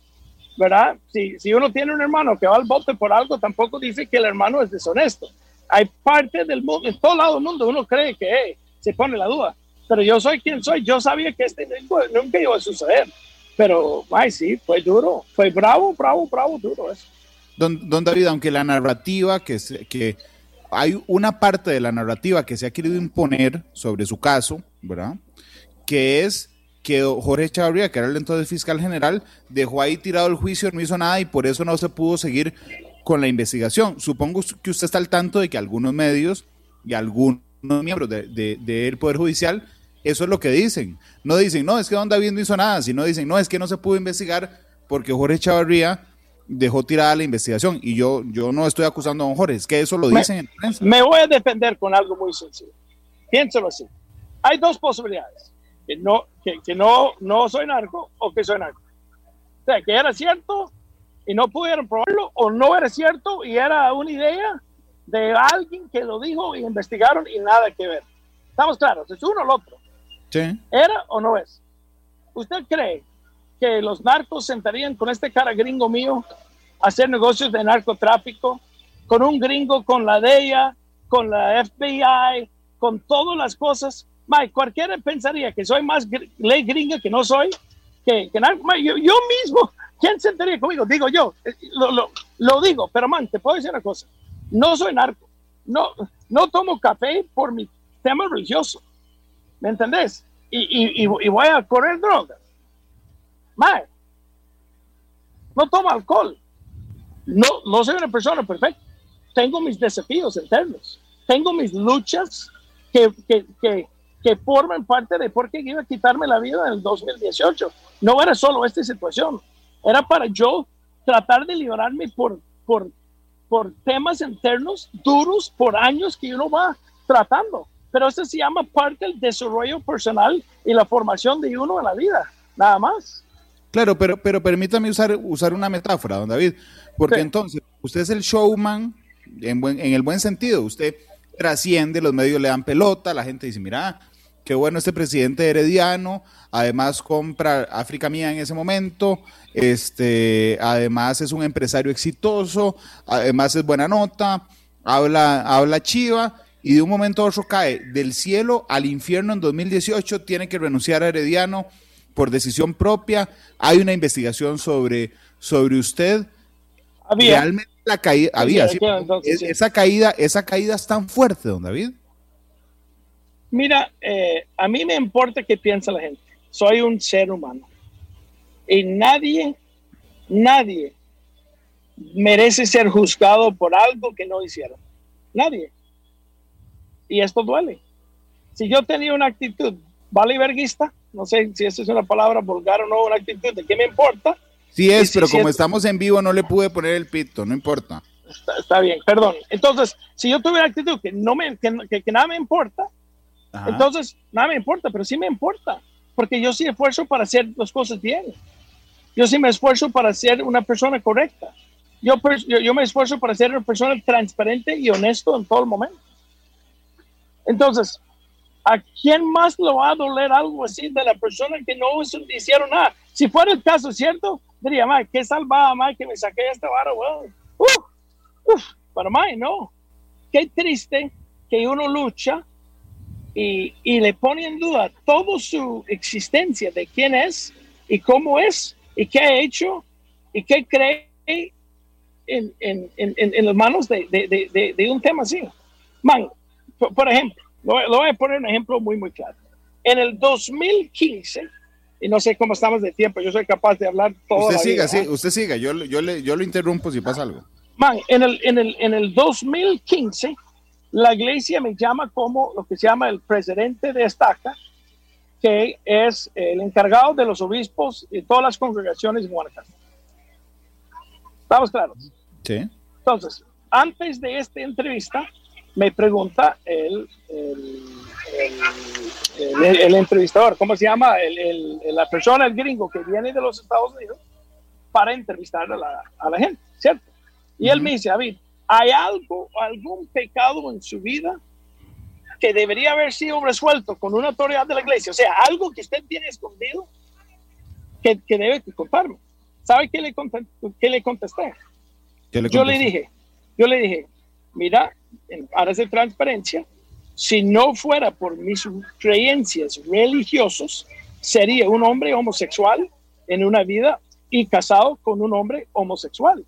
¿verdad? Si, si uno tiene un hermano que va al bote por algo, tampoco dice que el hermano es deshonesto. Hay parte del mundo, en todo lado del mundo, uno cree que se pone la duda. Pero yo soy quien soy. Yo sabía que este nunca iba a suceder. Pero, ay, sí, fue duro. Fue bravo, bravo, bravo, duro eso. Don, don David, aunque la narrativa que, que hay una parte de la narrativa que se ha querido imponer sobre su caso, ¿verdad? Que es que Jorge Chavarría, que era el entonces fiscal general, dejó ahí tirado el juicio, no hizo nada y por eso no se pudo seguir con la investigación. Supongo que usted está al tanto de que algunos medios y algunos miembros del de, Poder Judicial, eso es lo que dicen. No dicen, no, es que Don David no hizo nada, sino dicen, no, es que no se pudo investigar porque Jorge Chavarría dejó tirada la investigación. Y yo, yo no estoy acusando a don Jorge, es que eso lo dicen en prensa. Me voy a defender con algo muy sencillo. Piénselo así. Hay dos posibilidades que no, que, que, no, no soy narco o que soy narco. O sea, que era cierto y no pudieron probarlo, o no era cierto y era una idea de alguien que lo dijo y investigaron y nada que ver. Estamos claros, es uno o el otro. Sí. ¿Era o no es? ¿Usted cree que los narcos sentarían con este cara gringo mío a hacer negocios de narcotráfico, con un gringo, con la DEA, con la FBI, con todas las cosas Mike, cualquiera pensaría que soy más ley gringa que no soy, que, que yo, yo, mismo, ¿quién se sentaría conmigo? Digo yo, eh, lo, digo, pero man, te puedo decir una cosa, no soy narco, no, no tomo café por mi tema religioso, ¿me entendés? Y, y, y voy a correr drogas. Mike, no tomo alcohol, no, no soy una persona perfecta, tengo mis desafíos internos, tengo mis luchas que, que, que que forman parte de por qué iba a quitarme la vida en el 2018. No era solo esta situación, era para yo tratar de librarme por, por, por temas internos duros por años que uno va tratando. Pero eso se llama parte del desarrollo personal y la formación de uno en la vida, nada más. Claro, pero, pero permítame usar, usar una metáfora, don David, porque entonces usted es el showman en, buen, en el buen sentido, usted trasciende, los medios le dan pelota, la gente dice, mira, qué bueno este presidente herediano, además compra África Mía en ese momento, este, además es un empresario exitoso, además es buena nota, habla, habla chiva, y de un momento a otro cae del cielo al infierno en 2018, tiene que renunciar a Herediano por decisión propia, hay una investigación sobre, sobre usted. Había. Realmente la caída, había, esa caída, esa caída es tan fuerte, don David. Mira, eh, a mí me importa qué piensa la gente. Soy un ser humano. Y nadie, nadie merece ser juzgado por algo que no hicieron. Nadie. Y esto duele. Si yo tenía una actitud valiverguista, no sé si esa es una palabra vulgar o no, una actitud de qué me importa. Sí es, pero como estamos en vivo no le pude poner el pito, no importa. Está, bien, perdón. Entonces, si yo tuviera actitud que, no me, que nada me importa, entonces, nada me importa, pero sí me importa, porque yo sí esfuerzo para hacer las cosas bien. Yo sí me esfuerzo para ser una persona correcta. Yo, yo, me esfuerzo para ser una persona transparente y honesto en todo el momento. Entonces, ¿a quién más le va a doler algo así de la persona que no hicieron nada? Si fuera el caso, ¿cierto? Diría, Mike, qué salvada, Mike, que me saqué esta vara, bueno. Uf, uf, para Mike, no. Qué triste que uno lucha y, y, le pone en duda toda su existencia de quién es y cómo es y qué ha hecho y qué cree en, en, en, en las manos de, de, de, de, un tema así. Man, por, ejemplo, lo, voy a poner un ejemplo muy, muy claro. En el 2015, y no sé cómo estamos de tiempo, yo soy capaz de hablar todo. Usted siga, sí, usted siga, yo, yo, le, yo lo interrumpo si pasa algo. Man, en el, en el, en el 2015 la iglesia me llama como lo que se llama el presidente de estaca, que es el encargado de los obispos y todas las congregaciones en Guanacaste. ¿Estamos claros? Sí. Entonces, antes de esta entrevista, me pregunta el, el, el, entrevistador, ¿cómo se llama? la persona, el gringo que viene de los Estados Unidos para entrevistar a la, a la gente, ¿cierto? Y él me dice, David, ¿hay algo, algún pecado en su vida que debería haber sido resuelto con una autoridad de la iglesia? O sea, algo que usted tiene escondido que, que debe contarme. ¿Sabe qué le, contesté? Qué le contesté? yo le dije, yo le dije, mira, para hacer transparencia, si no fuera por mis creencias religiosas, sería un hombre homosexual en una vida y casado con un hombre homosexual.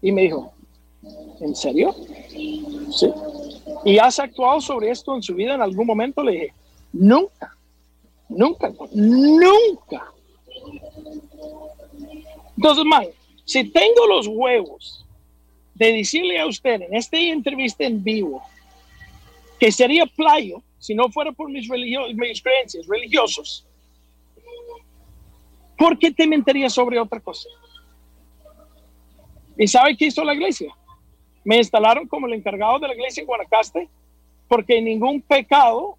Y me dijo, ¿en serio? Sí. ¿Y has actuado sobre esto en su vida en algún momento? Le dije, nunca, nunca, nunca. Entonces, man, si tengo los huevos de decirle a usted en esta entrevista en vivo que sería playo si no fuera por mis, mis creencias religiosas, ¿por qué te mentiría sobre otra cosa? ¿Y sabe qué hizo la iglesia? Me instalaron como el encargado de la iglesia en Guanacaste porque ningún pecado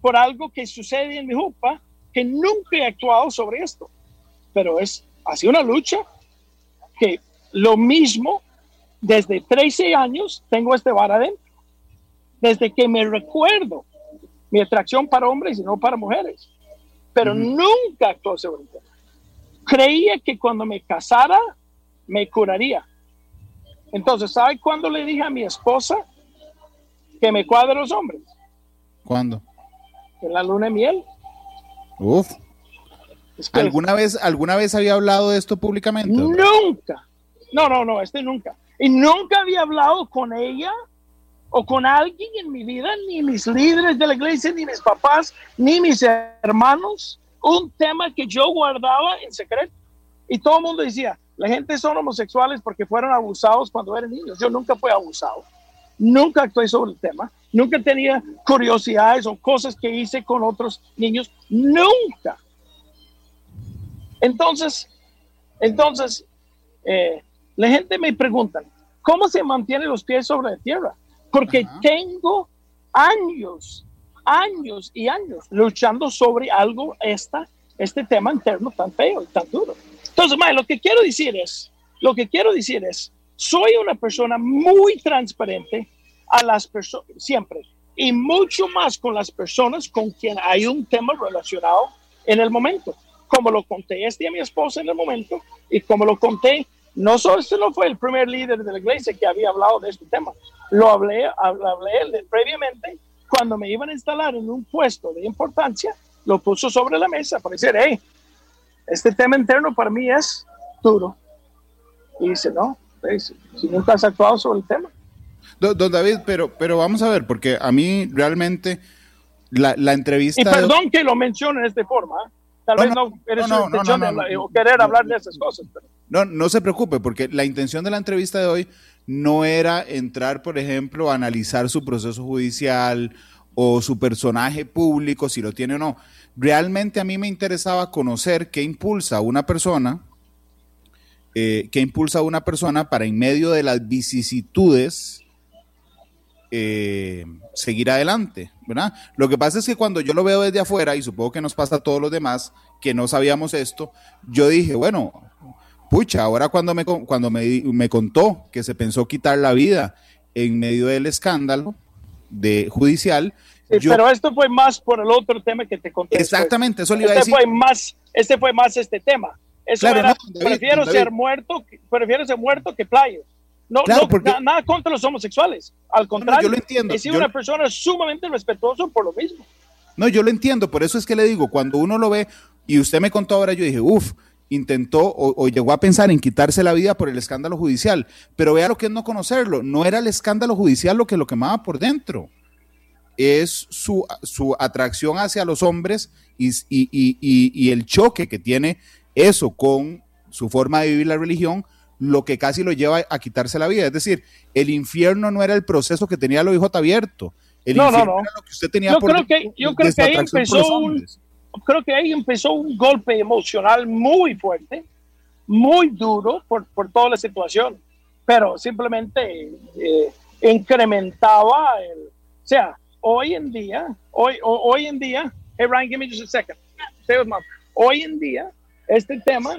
por algo que sucede en mi jupa que nunca he actuado sobre esto. Pero es así una lucha que lo mismo desde 13 años tengo este bar adentro. Desde que me recuerdo mi atracción para hombres y no para mujeres. Pero nunca actué sobre el tema. Creía que cuando me casara me curaría. Entonces, ¿sabe cuándo le dije a mi esposa que me cuadre los hombres? ¿Cuándo? En la luna de miel. Uf. ¿Alguna, vez, ¿Alguna vez había hablado de esto públicamente? Nunca. No, no, no, este nunca. Y nunca había hablado con ella o con alguien en mi vida, ni mis líderes de la iglesia, ni mis papás, ni mis hermanos, un tema que yo guardaba en secreto. Y todo el mundo decía, la gente son homosexuales porque fueron abusados cuando eran niños. Yo nunca fui abusado. Nunca actué sobre el tema. Nunca tenía curiosidades o cosas que hice con otros niños. Nunca. Entonces, entonces, eh, la gente me pregunta, ¿cómo se mantiene los pies sobre la tierra? Porque tengo años, años y años luchando sobre algo, esta, este tema interno tan feo y tan duro. Entonces, lo que quiero decir es, lo que quiero decir es, soy una persona muy transparente a las personas, siempre, y mucho más con las personas con quien hay un tema relacionado en el momento, como lo conté este a mi esposa en el momento y como lo conté no solo este no fue el primer líder de la iglesia que había hablado de este tema, lo hablé, hablé previamente cuando me iban a instalar en un puesto de importancia, lo puso sobre la mesa para decir, hey, este tema interno para mí es duro. Y dice, no, pues, si nunca has actuado sobre el tema. Don, David, pero, pero vamos a ver, porque a mí realmente la, la entrevista... Y perdón que lo mencione de esta forma, tal vez no, eres no, intención de querer hablar de esas cosas. Pero... No, no se preocupe, porque la intención de la entrevista de hoy no era entrar, por ejemplo, a analizar su proceso judicial o su personaje público, si lo tiene o no. Realmente a mí me interesaba conocer qué impulsa a una persona, eh, qué impulsa a una persona para en medio de las vicisitudes eh, seguir adelante, ¿verdad? Lo que pasa es que cuando yo lo veo desde afuera, y supongo que nos pasa a todos los demás que no sabíamos esto, yo dije, bueno, pucha, ahora cuando me, cuando me, me contó que se pensó quitar la vida en medio del escándalo de judicial. pero esto fue más por el otro tema que te conté. Exactamente, eso le iba este a decir. Fue más, este fue más este tema. Eso era, prefiero ser muerto, prefiero ser muerto que playo. No, no nada contra los homosexuales. Al contrario, yo lo entiendo. He sido una persona sumamente respetuosa por lo mismo. No, yo lo entiendo, por eso es que le digo, cuando uno lo ve, y usted me contó ahora, yo dije, uff, intentó o, llegó a pensar en quitarse la vida por el escándalo judicial. Pero vea lo que es no conocerlo. No era el escándalo judicial lo que lo quemaba por dentro. Es su, su atracción hacia los hombres y, y, y, el choque que tiene eso con su forma de vivir la religión lo que casi lo lleva a quitarse la vida. Es decir, el infierno no era el proceso que tenía el OIJ abierto. El no, no, no. Era lo que usted tenía yo por creo que, yo creo que ahí empezó un, creo que ahí empezó un golpe emocional muy fuerte, muy duro por, por toda la situación, pero simplemente eh, incrementaba el, o sea, hoy en día, hoy, hoy en día, hey Ryan, give me just a second, stay with mom. Hoy en día, este tema,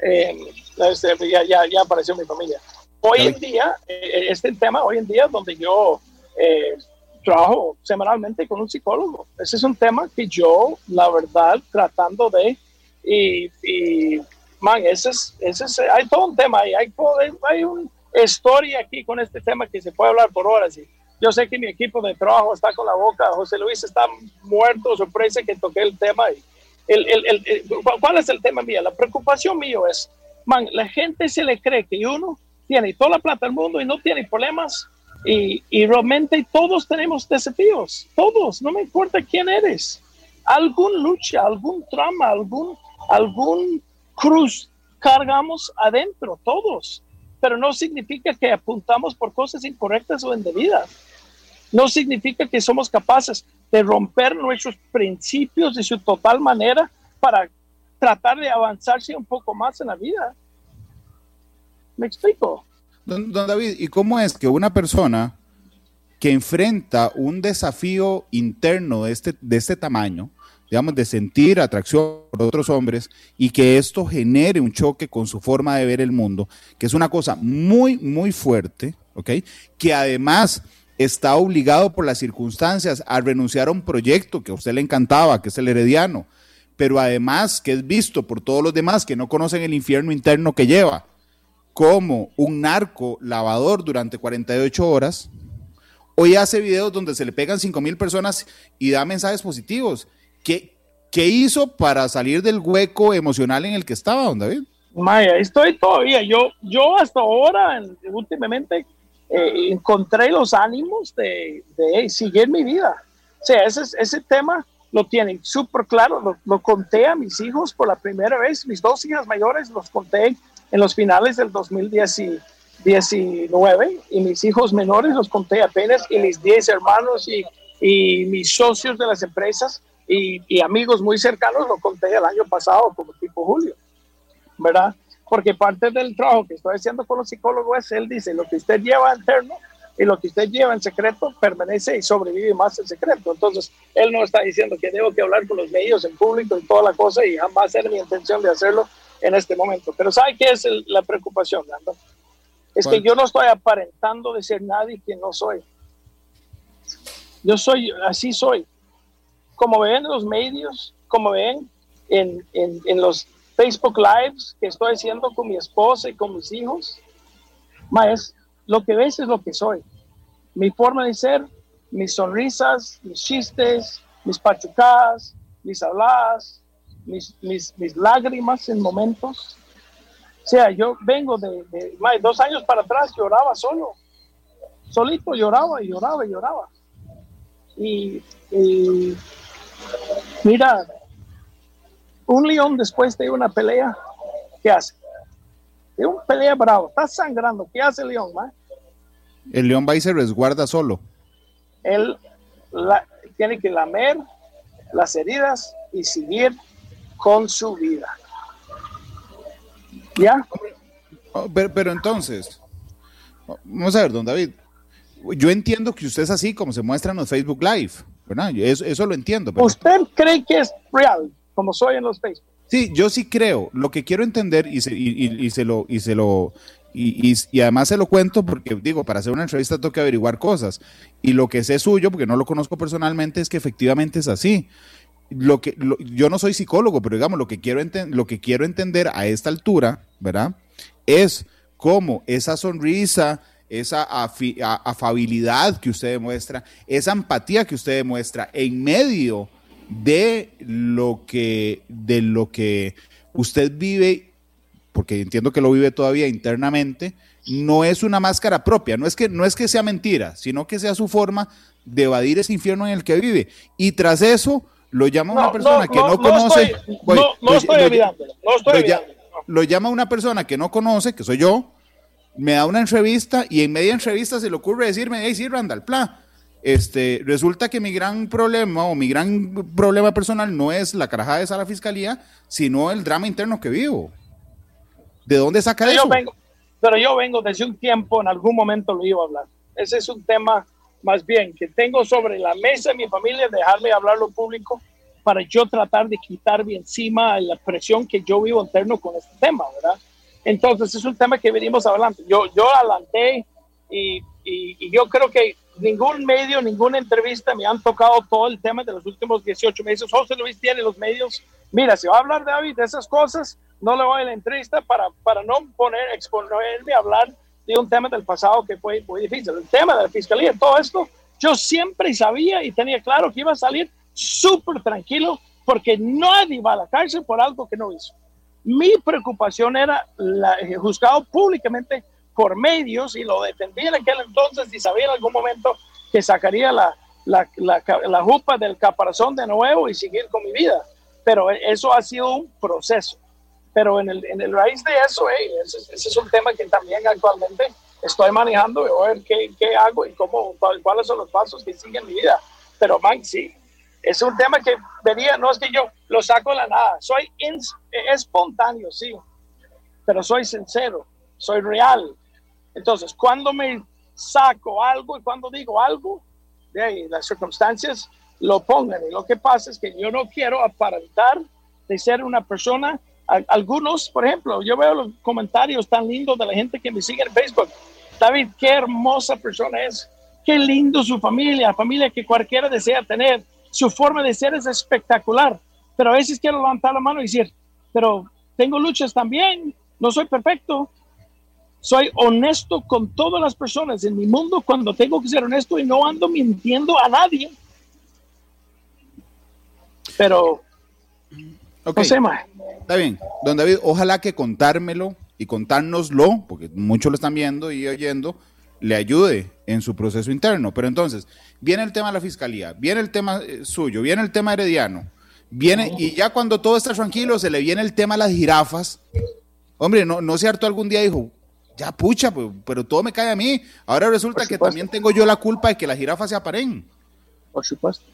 eh, este, ya, ya, ya apareció mi familia. Hoy en día, eh, este tema, hoy en día, donde yo eh, trabajo semanalmente con un psicólogo. Ese es un tema que yo, la verdad, tratando de, y, y man, ese es, ese es, hay todo un tema ahí, hay, hay una historia aquí con este tema que se puede hablar por horas. Y yo sé que mi equipo de trabajo está con la boca, José Luis está muerto, sorpresa que toqué el tema. Y el, el, el, ¿Cuál es el tema mío? La preocupación mío es, man, la gente se le cree que uno tiene toda la plata del mundo y no tiene problemas y, y, realmente todos tenemos desafíos, todos, no me importa quién eres. Algún lucha, algún trama, algún, algún cruz cargamos adentro, todos. Pero no significa que apuntamos por cosas incorrectas o indebidas. No significa que somos capaces de romper nuestros principios de su total manera para tratar de avanzarse un poco más en la vida. ¿Me explico? Don, don, David, ¿y cómo es que una persona que enfrenta un desafío interno de este, de este tamaño, digamos, de sentir atracción por otros hombres y que esto genere un choque con su forma de ver el mundo, que es una cosa muy, muy fuerte, ¿ok? Que además está obligado por las circunstancias a renunciar a un proyecto que a usted le encantaba, que es el herediano, pero además que es visto por todos los demás que no conocen el infierno interno que lleva como un narco lavador durante 48 horas, hoy hace videos donde se le pegan 5 mil personas y da mensajes positivos. ¿Qué, ¿Qué hizo para salir del hueco emocional en el que estaba, don David? Maya, estoy todavía. Yo, yo hasta ahora, últimamente, eh, encontré los ánimos de, de, seguir mi vida. O sea, ese, ese tema lo tienen súper claro. Lo, conté a mis hijos por la primera vez. Mis dos hijas mayores los conté en los finales del 2019 y mis hijos menores los conté apenas y mis 10 hermanos y, y, mis socios de las empresas y, y, amigos muy cercanos lo conté el año pasado como tipo julio, ¿verdad? Porque parte del trabajo que estoy haciendo con los psicólogos es, él dice, lo que usted lleva interno y lo que usted lleva en secreto permanece y sobrevive más en secreto. Entonces, él no está diciendo que tengo que hablar con los medios en público y toda la cosa y jamás era mi intención de hacerlo en este momento. Pero ¿sabe qué es el, la preocupación, Nando? Es que yo no estoy aparentando de ser nadie que no soy. Yo soy, así soy. Como ven en los medios, como ven en, en, en los Facebook Lives que estoy haciendo con mi esposa y con mis hijos, más lo que ves es lo que soy. Mi forma de ser, mis sonrisas, mis chistes, mis pachucadas, mis habladas, mis, mis, mis, lágrimas en momentos. O sea, yo vengo de, de más dos años para atrás, lloraba solo, solito lloraba y lloraba y lloraba. Y, y mira, un león después de una pelea, ¿qué hace? De una pelea bravo, está sangrando, ¿qué hace el león? Man? El león va y se resguarda solo. Él la, tiene que lamer las heridas y seguir con su vida. ¿Ya? Oh, pero, pero, entonces, vamos a ver, don David. Yo entiendo que usted es así como se muestra en los Facebook Live, ¿verdad? Eso, eso lo entiendo. Pero... ¿Usted cree que es real, como soy en los Facebook? Sí, yo sí creo. Lo que quiero entender, y se, y, y, y se lo, y se lo, y, además se lo cuento porque, digo, para hacer una entrevista tengo que averiguar cosas. Y lo que sé suyo, porque no lo conozco personalmente, es que efectivamente es así lo que yo no soy psicólogo, pero digamos lo que quiero lo que quiero entender a esta altura, ¿verdad? Es cómo esa sonrisa, esa afabilidad que usted demuestra, esa empatía que usted demuestra en medio de lo que de lo que usted vive, porque entiendo que lo vive todavía internamente, no es una máscara propia, no es que no es que sea mentira, sino que sea su forma de evadir ese infierno en el que vive. Y tras eso, lo llama no, una persona no, que no, no conoce. Estoy, voy, no, estoy olvidando, no estoy lo llama una persona que no conoce, que soy yo, me da una entrevista y en media entrevista se le ocurre decirme, hey, sí, Randall, pla. Este, resulta que mi gran problema o mi gran problema personal no es la carajada de a la fiscalía, sino el drama interno que vivo. ¿De dónde saca pero eso? Yo vengo, pero yo vengo desde un tiempo, en algún momento lo iba a hablar. Ese es un tema más bien que tengo sobre la mesa de mi familia, dejarme hablarlo público para yo tratar de quitarme encima la presión que yo vivo interno con este tema, ¿verdad? Entonces es un tema que venimos hablando. Yo, yo adelanté y, y, yo creo que ningún medio, ninguna entrevista me han tocado todo el tema de los últimos 18 meses. José Luis tiene los medios. Mira, si va a hablar David de esas cosas, no le voy a la entrevista para, para no poner, exponerme a hablar de un tema del pasado que fue muy difícil. El tema de la fiscalía, todo esto, yo siempre sabía y tenía claro que iba a salir súper tranquilo porque nadie va a la cárcel por algo que no hizo. Mi preocupación era la, eh, juzgado públicamente por medios y lo defendía en aquel entonces y sabía en algún momento que sacaría la, la, la, la jupa del caparazón de nuevo y seguir con mi vida. Pero eso ha sido un proceso pero en el, en el raíz de eso, ese, es un tema que también actualmente estoy manejando voy a ver qué, qué hago y cómo, cuáles son los pasos que siguen mi vida. Pero, man, sí, es un tema que venía, no es que yo lo saco de la nada, soy espontáneo, sí, pero soy sincero, soy real. Entonces, cuando me saco algo y cuando digo algo, de ahí, las circunstancias lo pongan. Y lo que pasa es que yo no quiero aparentar de ser una persona algunos, por ejemplo, yo veo los comentarios tan lindos de la gente que me sigue en Facebook. David, qué hermosa persona es. Qué lindo su familia, familia que cualquiera desea tener. Su forma de ser es espectacular. Pero a veces quiero levantar la mano y decir, pero tengo luchas también. No soy perfecto. Soy honesto con todas las personas en mi mundo cuando tengo que ser honesto y no ando mintiendo a nadie. Pero Okay. Está bien. Don David, ojalá que contármelo y contárnoslo, porque muchos lo están viendo y oyendo, le ayude en su proceso interno. Pero entonces, viene el tema de la fiscalía, viene el tema eh, suyo, viene el tema herediano, viene, y ya cuando todo está tranquilo, se le viene el tema de las jirafas. Hombre, no, no se hartó algún día dijo, ya pucha, pues, pero todo me cae a mí. Ahora resulta que también tengo yo la culpa de que las jirafas se aparen. Por supuesto.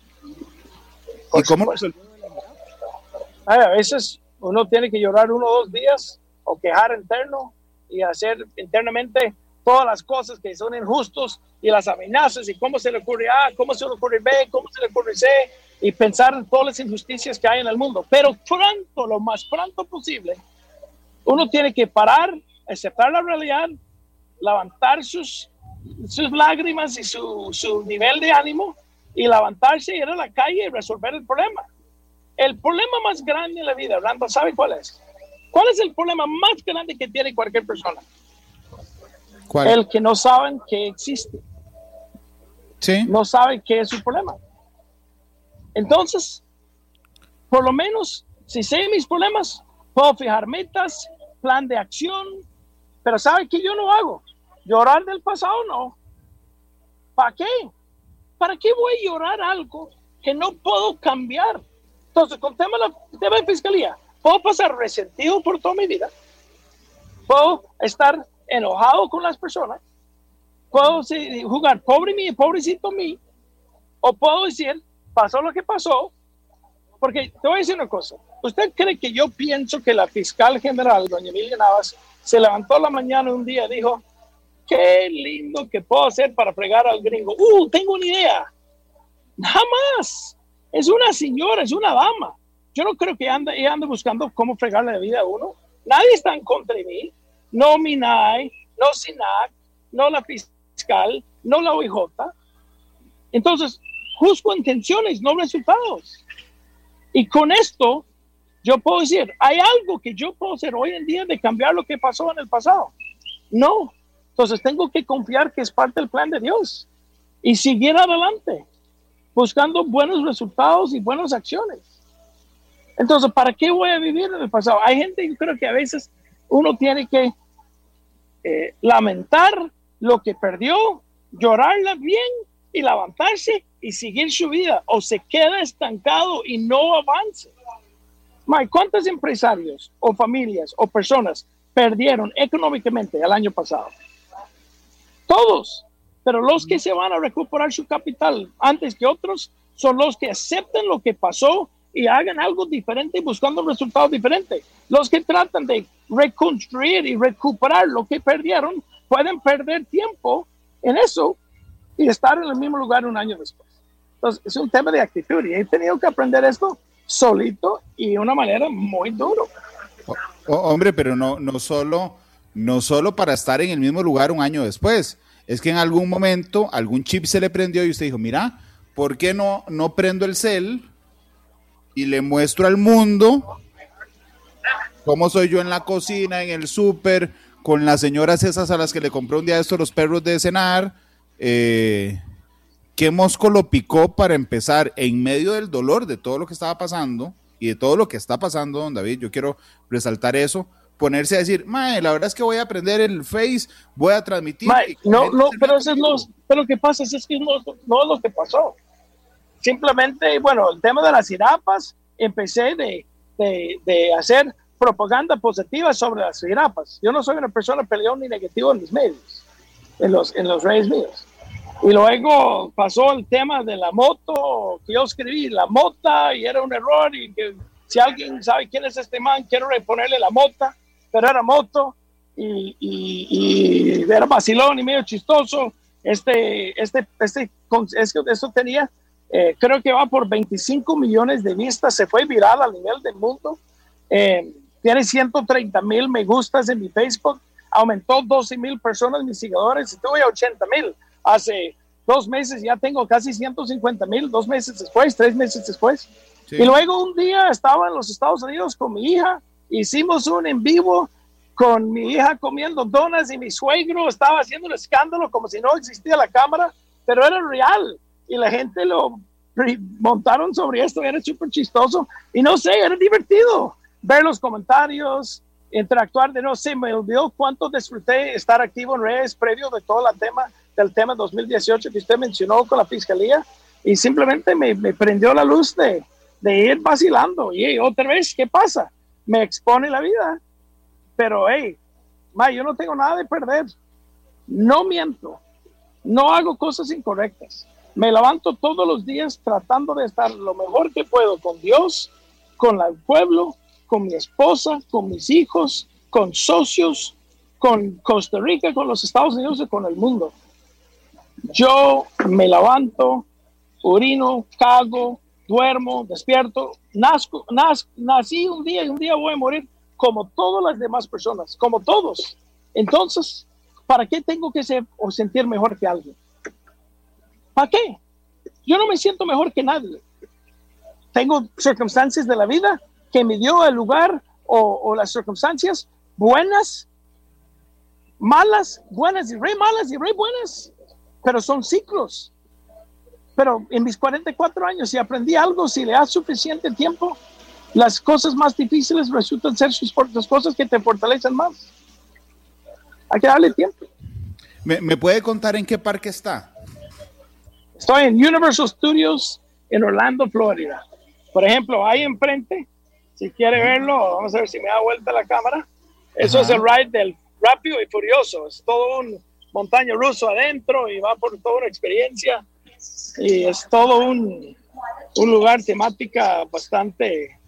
¿Y cómo a veces uno tiene que llorar uno o dos días o quejar interno y hacer internamente todas las cosas que son injustos y las amenazas y cómo se le ocurre A, cómo se le ocurre B, cómo se le ocurre C y pensar en todas las injusticias que hay en el mundo. Pero pronto, lo más pronto posible, uno tiene que parar, aceptar la realidad, levantar sus, sus lágrimas y su, su nivel de ánimo y levantarse y ir a la calle y resolver el problema. El problema más grande en la vida, Orlando, ¿sabe cuál es? ¿Cuál es el problema más grande que tiene cualquier persona? ¿Cuál? El que no saben que existe. Sí. No saben qué es su problema. Entonces, por lo menos, si sé mis problemas, puedo fijar metas, plan de acción, pero ¿sabe que yo no hago? Llorar del pasado no. ¿Para qué? ¿Para qué voy a llorar algo que no puedo cambiar? Entonces, con tema, la, tema de fiscalía, puedo pasar resentido por toda mi vida, puedo estar enojado con las personas, puedo jugar pobre mí, pobrecito mí, o puedo decir, pasó lo que pasó, porque te voy a decir una cosa, ¿usted cree que yo pienso que la fiscal general, doña Emilia Navas, se levantó la mañana un día y dijo, qué lindo que puedo hacer para fregar al gringo? Uh, tengo una idea. Jamás. Es una señora, es una dama. Yo no creo que ande, ella ande buscando cómo fregarle la vida a uno. Nadie está en contra de mí. No MINAI, no SINAC, no la fiscal, no la OIJ. Entonces, juzgo intenciones, no resultados. Y con esto, yo puedo decir, ¿hay algo que yo puedo hacer hoy en día de cambiar lo que pasó en el pasado? No. Entonces tengo que confiar que es parte del plan de Dios y seguir adelante buscando buenos resultados y buenas acciones. Entonces, ¿para qué voy a vivir en el pasado? Hay gente, yo creo que a veces uno tiene que eh, lamentar lo que perdió, llorarla bien y levantarse y seguir su vida o se queda estancado y no avance. Mike, ¿cuántos empresarios o familias o personas perdieron económicamente el año pasado? Todos. Pero los que se van a recuperar su capital antes que otros son los que acepten lo que pasó y hagan algo diferente buscando un resultado diferente. Los que tratan de reconstruir y recuperar lo que perdieron pueden perder tiempo en eso y estar en el mismo lugar un año después. Entonces, es un tema de actitud y he tenido que aprender esto solito y de una manera muy duro. hombre, pero no, no, solo, no solo para estar en el mismo lugar un año después. Es que en algún momento algún chip se le prendió y usted dijo, mira, ¿por qué no, no prendo el cel y le muestro al mundo cómo soy yo en la cocina, en el súper, con las señoras esas a las que le compré un día de estos los perros de cenar? Eh, ¿Qué mosco lo picó para empezar en medio del dolor de todo lo que estaba pasando y de todo lo que está pasando, don David? Yo quiero resaltar eso. Ponerse a decir, mae, la verdad es que voy a aprender el Face, voy a transmitir. no, no, pero eso es lo, pero lo que pasa es, que no, no es lo que pasó. Simplemente, bueno, el tema de las jirapas, empecé de, de, de hacer propaganda positiva sobre las jirapas. Yo no soy una persona peleón ni negativo en mis medios, en los, en los redes míos y luego pasó el tema de la moto, que yo escribí la mota y era un error y que si alguien sabe quién es este man, quiero reponerle la mota, pero era moto y, y, era vacilón y medio chistoso. Este, este, este, esto tenía, eh, creo que va por 25 millones de vistas, se fue viral a nivel del mundo. Eh, tiene 130 mil me gustas en mi Facebook, aumentó 12 mil personas mis seguidores y tuve 80 mil hace dos meses ya tengo casi 150 mil, dos meses después, tres meses después. Y luego un día estaba en los Estados Unidos con mi hija, hicimos un en vivo con mi hija comiendo donas y mi suegro estaba haciendo un escándalo como si no existía la cámara, pero era real. Y la gente lo montaron sobre esto, era súper chistoso. Y no sé, era divertido ver los comentarios, interactuar de no sé, me olvidó cuánto disfruté estar activo en redes previo de todo el tema del tema 2018 que usted mencionó con la fiscalía y simplemente me, me prendió la luz de, de, ir vacilando. Y otra vez, ¿qué pasa? Me expone la vida. Pero, hey, ma, yo no tengo nada de perder. No miento. No hago cosas incorrectas. Me levanto todos los días tratando de estar lo mejor que puedo con Dios, con el pueblo, con mi esposa, con mis hijos, con socios, con Costa Rica, con los Estados Unidos y con el mundo. Yo me levanto, orino, cago, duermo, despierto, nazco, nací un día y un día voy a morir como todas las demás personas, como todos. Entonces, ¿para qué tengo que ser o sentir mejor que alguien? ¿Para qué? Yo no me siento mejor que nadie. Tengo circunstancias de la vida que me dio el lugar o, o las circunstancias buenas, malas, buenas y re malas y re buenas pero son ciclos. Pero en mis 44 años, si aprendí algo, si le das suficiente tiempo, las cosas más difíciles resultan ser las cosas que te fortalecen más. Hay que darle tiempo. ¿Me, puede contar en qué parque está? Estoy en Universal Studios en Orlando, Florida. Por ejemplo, ahí enfrente, si quiere verlo, vamos a ver si me da vuelta la cámara. Eso es el ride del Rápido y Furioso. Es todo un montaño ruso adentro y va por toda una experiencia y es todo un, un lugar temática bastante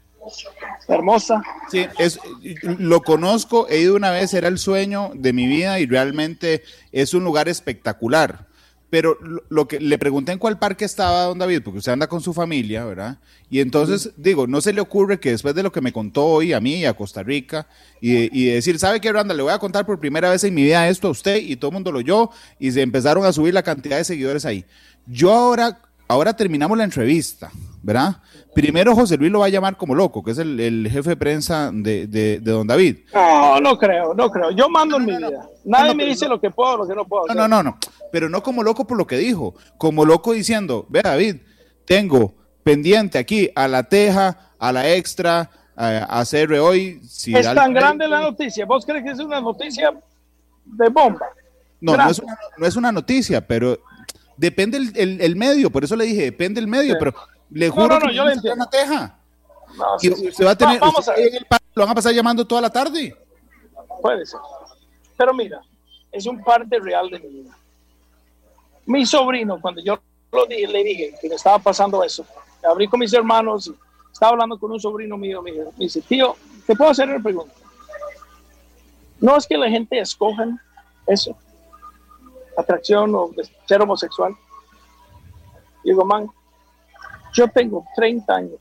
hermosa. Sí, es, lo conozco, he ido una vez, era el sueño de mi vida y realmente es un lugar espectacular. Pero lo, que le pregunté en cuál parque estaba don David, porque usted anda con su familia, ¿verdad? Y entonces, digo, no se le ocurre que después de lo que me contó hoy a mí y a Costa Rica, y, decir, ¿sabe qué, Randa? Le voy a contar por primera vez en mi vida esto a usted, y todo el mundo lo oyó, y se empezaron a subir la cantidad de seguidores ahí. Yo ahora, ahora terminamos la entrevista, ¿verdad? Primero José Luis lo va a llamar como loco, que es el, jefe de prensa de, de, don David. No, no creo, no creo. Yo mando en mi vida. Nadie me dice lo que puedo, lo que no puedo. No, no, no, no. Pero no como loco por lo que dijo, como loco diciendo, ve David, tengo pendiente aquí a la Teja, a la Extra, a, CR hoy. Si es tan grande la noticia. ¿Vos crees que es una noticia de bomba? No, no es, una, no es, una, noticia, pero depende el, el, medio. Por eso le dije, depende el medio, pero le juro no, no, yo le entiendo. Teja. y usted va a tener, vamos a ver. lo van a pasar llamando toda la tarde. Puede ser. Pero mira, es un parte real de mi vida. Mi sobrino, cuando yo lo dije, le dije que me estaba pasando eso, abrí con mis hermanos, estaba hablando con un sobrino mío, me dice, tío, ¿te puedo hacer una pregunta? No es que la gente escoja eso, atracción o ser homosexual. Digo, man, yo tengo 30 años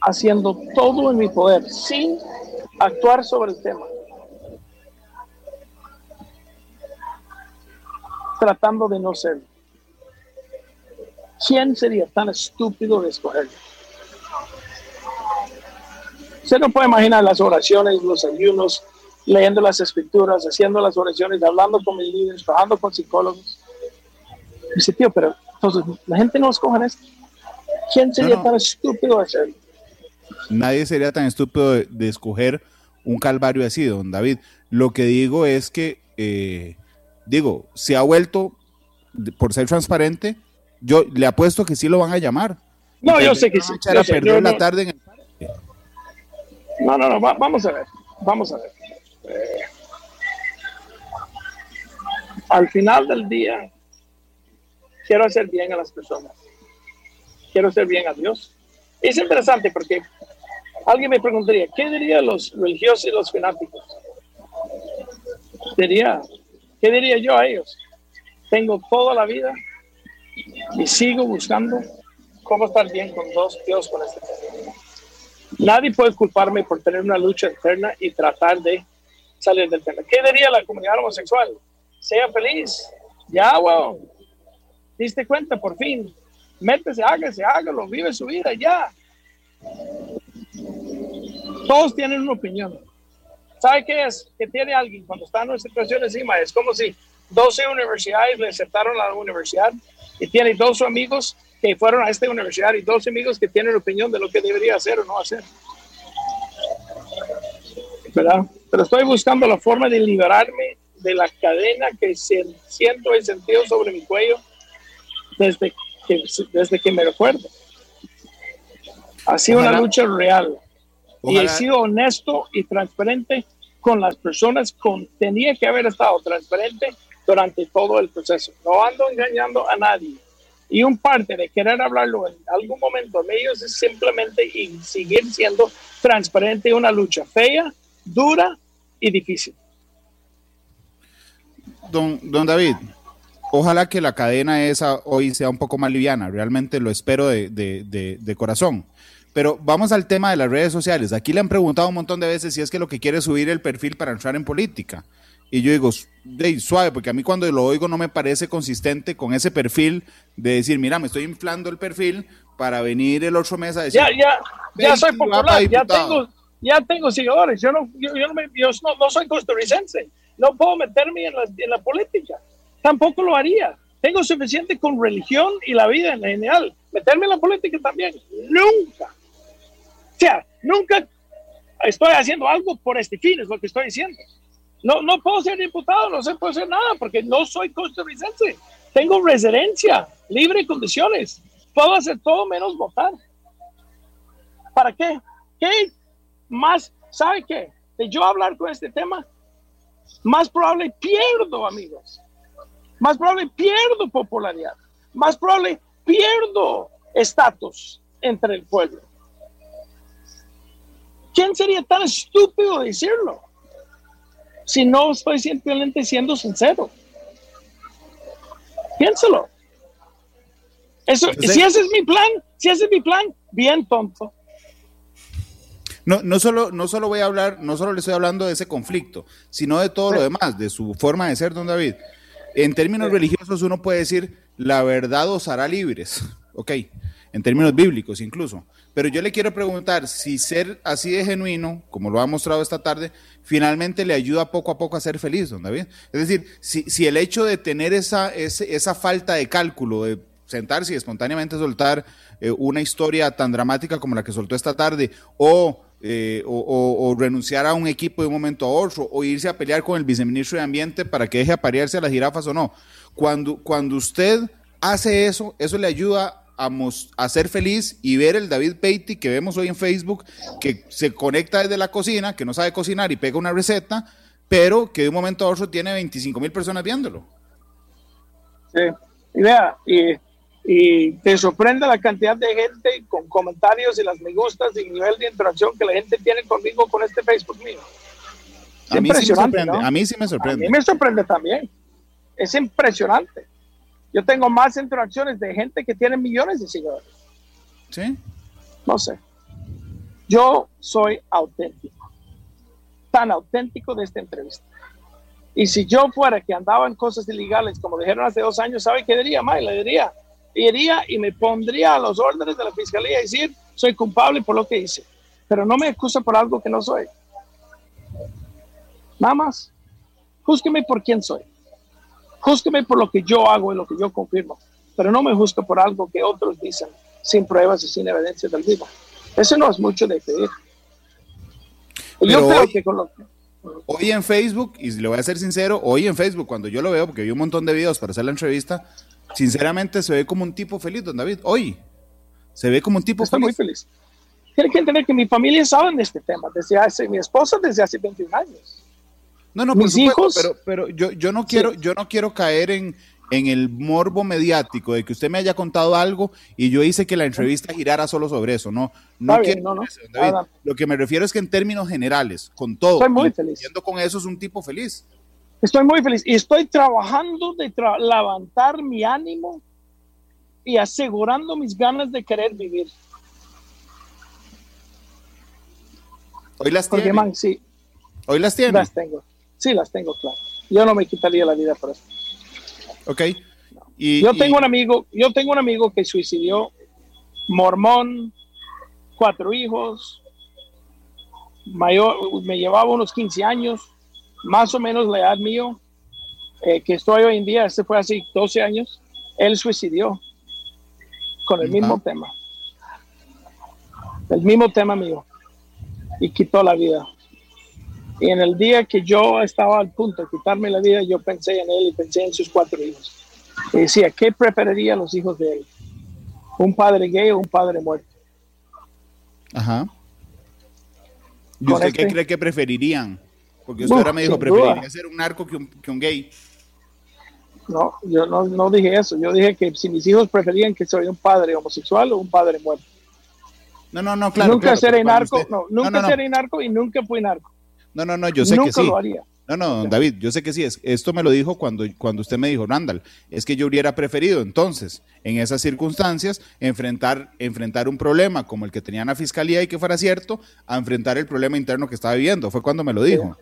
haciendo todo en mi poder sin actuar sobre el tema. Tratando de no ser. ¿Quién sería tan estúpido de escogerlo? Usted no puede imaginar las oraciones, los ayunos, leyendo las escrituras, haciendo las oraciones, hablando con mis líderes, trabajando con psicólogos. Dice, tío, pero entonces la gente no escoge esto. ¿Quién sería tan estúpido de hacerlo? Nadie sería tan estúpido de, escoger un calvario así, don David. Lo que digo es que, eh, digo, se ha vuelto, por ser transparente, yo le apuesto que sí lo van a llamar. No, yo sé que sí. perder la tarde en el no, no, no, vamos a ver, vamos a ver. Al final del día, quiero hacer bien a las personas. Quiero hacer bien a Dios. Es interesante porque alguien me preguntaría, ¿qué dirían los religiosos y los fanáticos? Diría, ¿qué diría yo a ellos? Tengo toda la vida y sigo buscando cómo estar bien con Dios con este. Nadie puede culparme por tener una lucha interna y tratar de salir del tema. ¿Qué diría la comunidad homosexual? Sea feliz. Ya, wow. Diste cuenta, por fin. Métese, hágase, hágalo, vive su vida, ya. Todos tienen una opinión. ¿Sabe qué es? Que tiene alguien cuando está en una situación encima. Es como si 12 universidades le aceptaron a la universidad y tiene dos amigos que fueron a esta universidad y dos amigos que tienen opinión de lo que debería hacer o no hacer. ¿Verdad? Pero estoy buscando la forma de liberarme de la cadena que siento y sentido sobre mi cuello desde que, desde que me recuerdo. Ha sido una lucha real. Y he sido honesto y transparente con las personas con tenía que haber estado transparente durante todo el proceso. No ando engañando a nadie. Y un parte de querer hablarlo en algún momento de ellos es simplemente seguir siendo transparente una lucha fea, dura y difícil. Don, don David, ojalá que la cadena esa hoy sea un poco más liviana, realmente lo espero de, de, de, corazón. Pero vamos al tema de las redes sociales. Aquí le han preguntado un montón de veces si es que lo que quiere es subir el perfil para entrar en política. Y yo digo, suave, porque a mí cuando lo oigo no me parece consistente con ese perfil de decir, mira, me estoy inflando el perfil para venir el otro mes a decir. Ya, ya, ya soy popular, ya tengo, ya tengo seguidores. Yo no, yo, no, me, yo no, soy costarricense, no puedo meterme en la, en la política. Tampoco lo haría. Tengo suficiente con religión y la vida en general. Meterme en la política también. Nunca. O sea, nunca estoy haciendo algo por este fin, es lo que estoy diciendo. No, no puedo ser diputado, no se puede hacer nada porque no soy costarricense. Tengo residencia, libre condiciones. Puedo hacer todo menos votar. ¿Para qué? ¿Qué más? ¿Sabe qué? De yo hablar con este tema, más probable pierdo, amigos. Más probable pierdo popularidad. Más probable pierdo estatus entre el pueblo. ¿Quién sería tan estúpido de decirlo? si no estoy simplemente siendo sincero? Piénselo. Eso, si ese es mi plan, si ese es mi plan, bien tonto. No, no solo, no solo voy a hablar, no solo le estoy hablando de ese conflicto, sino de todo lo demás, de su forma de ser, don David. En términos religiosos uno puede decir, la verdad os hará libres, ok, en términos bíblicos incluso. Pero yo le quiero preguntar si ser así de genuino, como lo ha mostrado esta tarde, finalmente le ayuda poco a poco a ser feliz, don David. Es decir, si, el hecho de tener esa, esa falta de cálculo, de sentarse y espontáneamente soltar eh, una historia tan dramática como la que soltó esta tarde, eh, o, o, renunciar a un equipo de un momento a otro, o irse a pelear con el viceministro de Ambiente para que deje aparearse a las jirafas o no. Cuando, cuando usted hace eso, eso le ayuda a, a, ser feliz y ver el David Peiti que vemos hoy en Facebook, que se conecta desde la cocina, que no sabe cocinar y pega una receta, pero que de un momento a otro tiene 25 mil personas viéndolo. Sí, y vea, y, y, te sorprende la cantidad de gente con comentarios y las me gustas y el nivel de interacción que la gente tiene conmigo con este Facebook mío. a mí sí me sorprende, a mí sí me sorprende. A mí me sorprende también. Es impresionante. Yo tengo más interacciones de gente que tiene millones de seguidores. ¿Sí? No sé. Yo soy auténtico. Tan auténtico de esta entrevista. Y si yo fuera que andaba en cosas ilegales, como dijeron hace dos años, ¿sabe qué diría, May? Le diría, iría y me pondría a los órdenes de la fiscalía y decir, soy culpable por lo que hice. Pero no me acusa por algo que no soy. Nada más. Júzgueme por quién soy. Júzgueme por lo que yo hago y lo que yo confirmo. Pero no me juzgue por algo que otros dicen sin pruebas y sin evidencia del mismo. Eso no es mucho de pedir. yo creo que con lo que Hoy en Facebook, y le voy a ser sincero, hoy en Facebook, cuando yo lo veo, porque vi un montón de videos para hacer la entrevista, sinceramente se ve como un tipo feliz, don David. Hoy se ve como un tipo Estoy muy feliz. Tiene que entender que mi familia sabe de este tema, desde hace, mi esposa desde hace 21 años. No, no, Mis hijos, pero, pero yo, yo no quiero, yo no quiero caer en, en el morbo mediático de que usted me haya contado algo y yo hice que la entrevista girara solo sobre eso. No, no, quiero Lo que me refiero es que en términos generales, con todo, estoy muy feliz. con eso es un tipo feliz. Estoy muy feliz y estoy trabajando de levantar mi ánimo y asegurando mis ganas de querer vivir. Hoy las tiene. sí. Hoy las tiene. Las tengo. Sí, las tengo, claro. Yo no me quitaría la vida por eso. Ok. Y, yo tengo un amigo, yo tengo un amigo que suicidió, mormón, cuatro hijos, mayor, me llevaba unos 15 años, más o menos la edad mío, eh, que estoy hoy en día, este fue hace 12 años, él suicidió con el mismo tema. El mismo tema mío. Y quitó la vida. Y en el día que yo estaba al punto de quitarme la vida, yo pensé en él y pensé en sus cuatro hijos. Y decía, ¿qué preferirían los hijos de él? ¿Un padre gay o un padre muerto? Ajá. ¿Y usted qué este cree que preferirían? Porque usted ahora me dijo, preferiría ser un narco que un, gay. No, yo no, no, dije eso. Yo dije que si mis hijos preferían que soy un padre homosexual o un padre muerto. No, no, no, claro. Nunca seré narco, no, nunca seré narco y nunca fui narco. No, no, no, yo sé que sí. No, no, David, yo sé que sí. Es, esto me lo dijo cuando, cuando usted me dijo, Randall, es que yo hubiera preferido entonces, en esas circunstancias, enfrentar, enfrentar un problema como el que tenía la fiscalía y que fuera cierto, a enfrentar el problema interno que estaba viviendo. Fue cuando me lo dijo.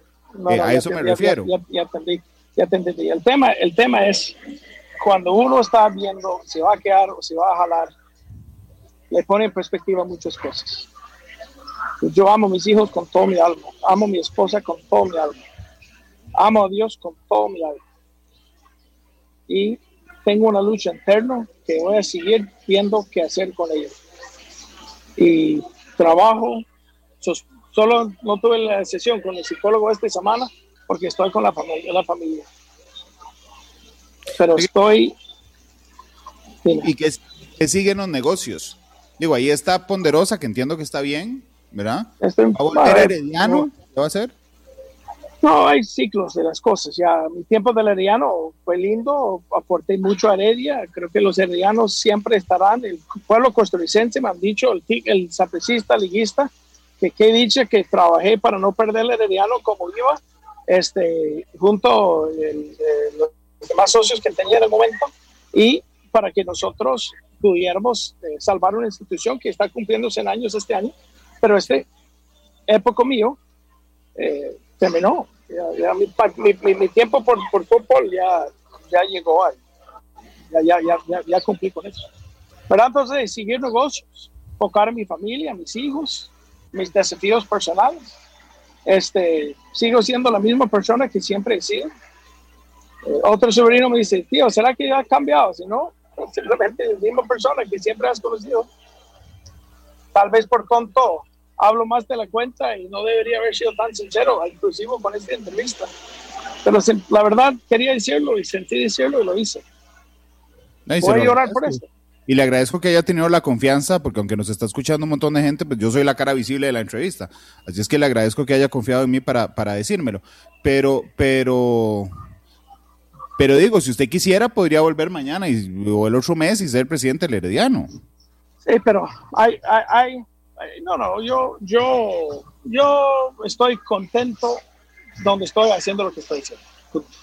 Eh, a eso me refiero. Ya, entendí, ya entendí. El tema, el tema es cuando uno está viendo si va a quedar o si va a jalar, le pone en perspectiva muchas cosas. Yo amo a mis hijos con todo mi alma, amo a mi esposa con todo mi alma, amo a Dios con todo mi alma. Y tengo una lucha interna que voy a seguir viendo qué hacer con ellos. Y trabajo, solo no tuve la sesión con el psicólogo esta semana porque estoy con la familia. La familia. Pero estoy... ¿Y qué, qué siguen los negocios? Digo, ahí está Ponderosa, que entiendo que está bien, ¿verdad? Este, ¿Va a volver herediano? ¿Qué va a hacer? No, hay ciclos de las cosas. Ya mi tiempo del herediano fue lindo, aporté mucho a Heredia. Creo que los heredianos siempre estarán. El pueblo costarricense me han dicho, el, el sapecista, liguista, que qué dicho que trabajé para no perder el herediano como iba, este, junto a los demás socios que tenía en el momento, y para que nosotros pudiéramos eh, salvar una institución que está cumpliendo 100 años este año pero este época mío eh, terminó. Ya, mi, tiempo por, por, fútbol ya, ya llegó ahí. Ya, ya, ya, ya, cumplí con eso. Pero entonces seguir negocios, enfocar en mi familia, mis hijos, mis desafíos personales. Este, sigo siendo la misma persona que siempre he sido. Eh, otro sobrino me dice, tío, ¿será que ya ha cambiado? Si no, simplemente la misma persona que siempre has conocido. Tal vez por conto hablo más de la cuenta y no debería haber sido tan sincero, inclusive con esta entrevista. Pero la verdad quería decirlo y sentí decirlo y lo hice. Voy a llorar por eso. Y le agradezco que haya tenido la confianza, porque aunque nos está escuchando un montón de gente, pues yo soy la cara visible de la entrevista. Así es que le agradezco que haya confiado en mí para, para decírmelo. Pero, pero, pero digo, si usted quisiera, podría volver mañana y, o el otro mes y ser presidente del Herediano. Sí, pero hay, hay, hay no, no, yo, yo, yo estoy contento donde estoy haciendo lo que estoy haciendo.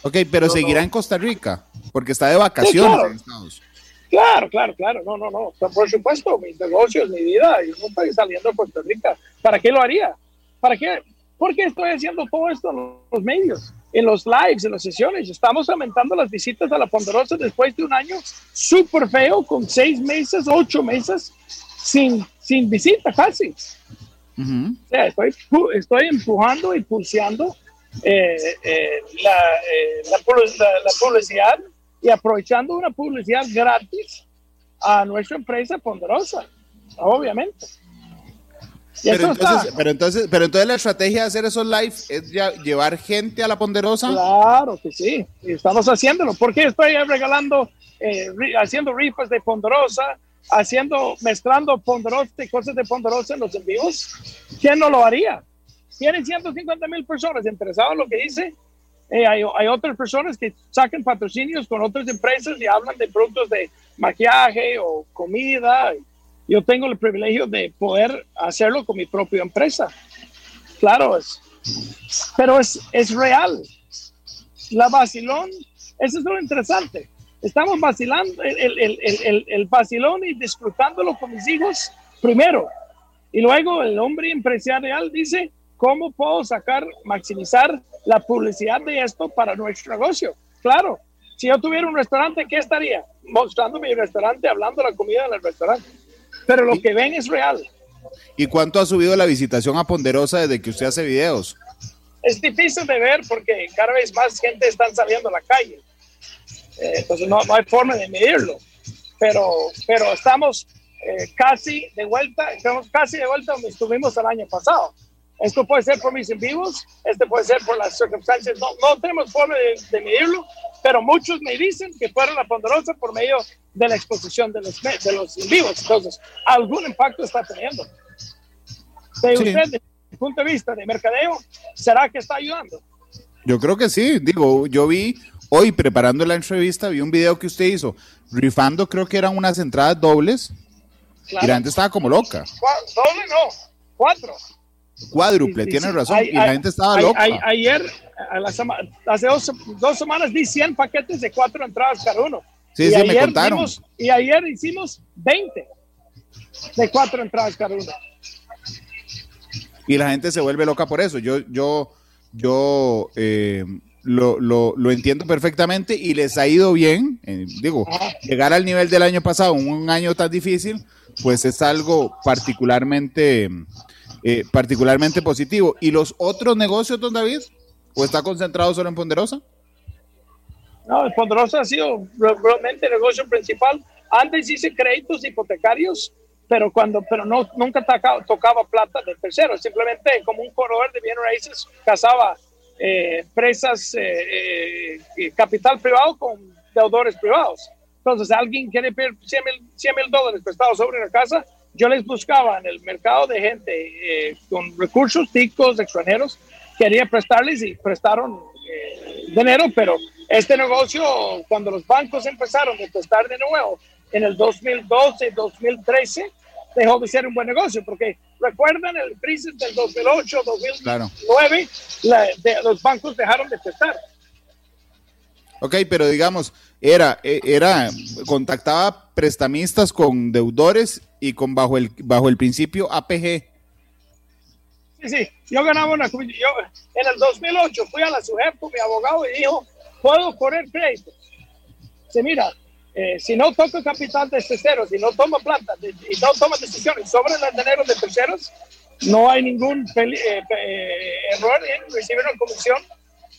Ok, pero seguirá en Costa Rica, porque está de vacaciones claro. en Estados Claro, claro, claro, no, no, no, por supuesto, mis negocios, mi vida, yo no estoy saliendo de Costa Rica. ¿Para qué lo haría? ¿Para qué? ¿Por qué estoy haciendo todo esto en los medios, en los lives, en las sesiones? Estamos aumentando las visitas a la Ponderosa después de un año súper feo, con seis meses, ocho meses, sin, sin visita casi. Uh -huh. O sea, estoy, estoy empujando y pulseando eh, eh, la, eh, la, la, la, publicidad y aprovechando una publicidad gratis a nuestra empresa Ponderosa, obviamente. Pero entonces, pero entonces, pero entonces la estrategia de hacer esos live es ya llevar gente a la Ponderosa. Claro que sí, estamos haciéndolo. porque estoy regalando, eh, haciendo rifas de Ponderosa, haciendo, mezclando Ponderosa y cosas de Ponderosa en los envíos? ¿Quién no lo haría? Tienen 150 mil personas interesadas en lo que hice. Eh, hay, hay, otras personas que sacan patrocinios con otras empresas y hablan de productos de maquillaje o comida. Yo tengo el privilegio de poder hacerlo con mi propia empresa. Claro, es, pero es, es real. La vacilón, eso es lo interesante. Estamos vacilando el, el, el, el, vacilón y disfrutándolo con mis hijos primero. Y luego el hombre empresarial dice, ¿cómo puedo sacar, maximizar la publicidad de esto para nuestro negocio? Claro, si yo tuviera un restaurante, ¿qué estaría? Mostrando mi restaurante, hablando de la comida en el restaurante. Pero lo que ven es real. ¿Y cuánto ha subido la visitación a Ponderosa desde que usted hace videos? Es difícil de ver porque cada vez más gente está saliendo a la calle. Eh, entonces no, no, hay forma de medirlo. Pero, pero estamos eh, casi de vuelta, estamos casi de vuelta donde estuvimos el año pasado. Esto puede ser por mis en vivos, este puede ser por las circunstancias, no, no tenemos forma de, de, medirlo, pero muchos me dicen que fueron a Ponderosa por medio de la exposición de los, de los en vivos. Entonces, algún impacto está teniendo. De sí. usted, desde el punto de vista de mercadeo, ¿será que está ayudando? Yo creo que sí, digo, yo vi hoy preparando la entrevista, vi un video que usted hizo, rifando creo que eran unas entradas dobles, claro. y la gente estaba como loca. Doble no, cuatro. Cuádruple, sí, sí, tiene razón, y la gente estaba loca. ayer, a la sema, hace dos, dos, semanas, di 100 paquetes de cuatro entradas cada uno. Sí, y sí, me contaron. Y ayer hicimos 20 de cuatro entradas cada uno. Y la gente se vuelve loca por eso. Yo, yo, yo eh, lo, lo, lo, entiendo perfectamente y les ha ido bien. Eh, digo, Ajá. llegar al nivel del año pasado, un año tan difícil, pues es algo particularmente, eh, particularmente positivo. ¿Y los otros negocios, don David? ¿O está concentrado solo en Ponderosa? No, el Ponderosa ha sido realmente el negocio principal. Antes hice créditos hipotecarios, pero cuando, pero no, nunca tocaba, tocaba plata de terceros. Simplemente como un corredor de bienes raíces casaba eh, empresas, eh, eh, capital privado con deudores privados. Entonces, alguien quiere pedir 100 mil dólares prestados sobre una casa, yo les buscaba en el mercado de gente con recursos ticos extranjeros, quería prestarles y prestaron dinero, pero este negocio, cuando los bancos empezaron a prestar de nuevo en el 2012, 2013, dejó de ser un buen negocio, porque recuerdan el crisis del 2008, 2009, claro. la, de, los bancos dejaron de prestar. Ok, pero digamos, era, era, contactaba prestamistas con deudores y con bajo el, bajo el principio APG. Sí, sí, yo ganaba una, yo en el 2008 fui a la SUGEP con mi abogado y dijo, puedo correr créditos. Se mira, eh, si no toco capital de terceros, si no tomo plata de, y no tomo decisiones sobre el dinero de terceros, no hay ningún eh, eh, error en recibir una comisión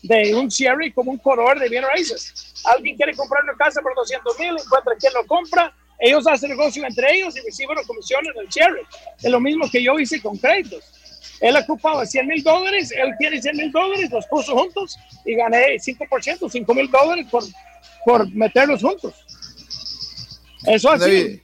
de un cierre como un corredor de bienes raíces. Alguien quiere comprar una casa por 200 mil, encuentra quien lo compra, ellos hacen negocio entre ellos y reciben una comisión en el. Es lo mismo que yo hice con créditos. Él ocupaba 100 mil dólares, él tiene 100 mil dólares, los puso juntos y gané 5%, 5 mil dólares por, por meterlos juntos. Eso así.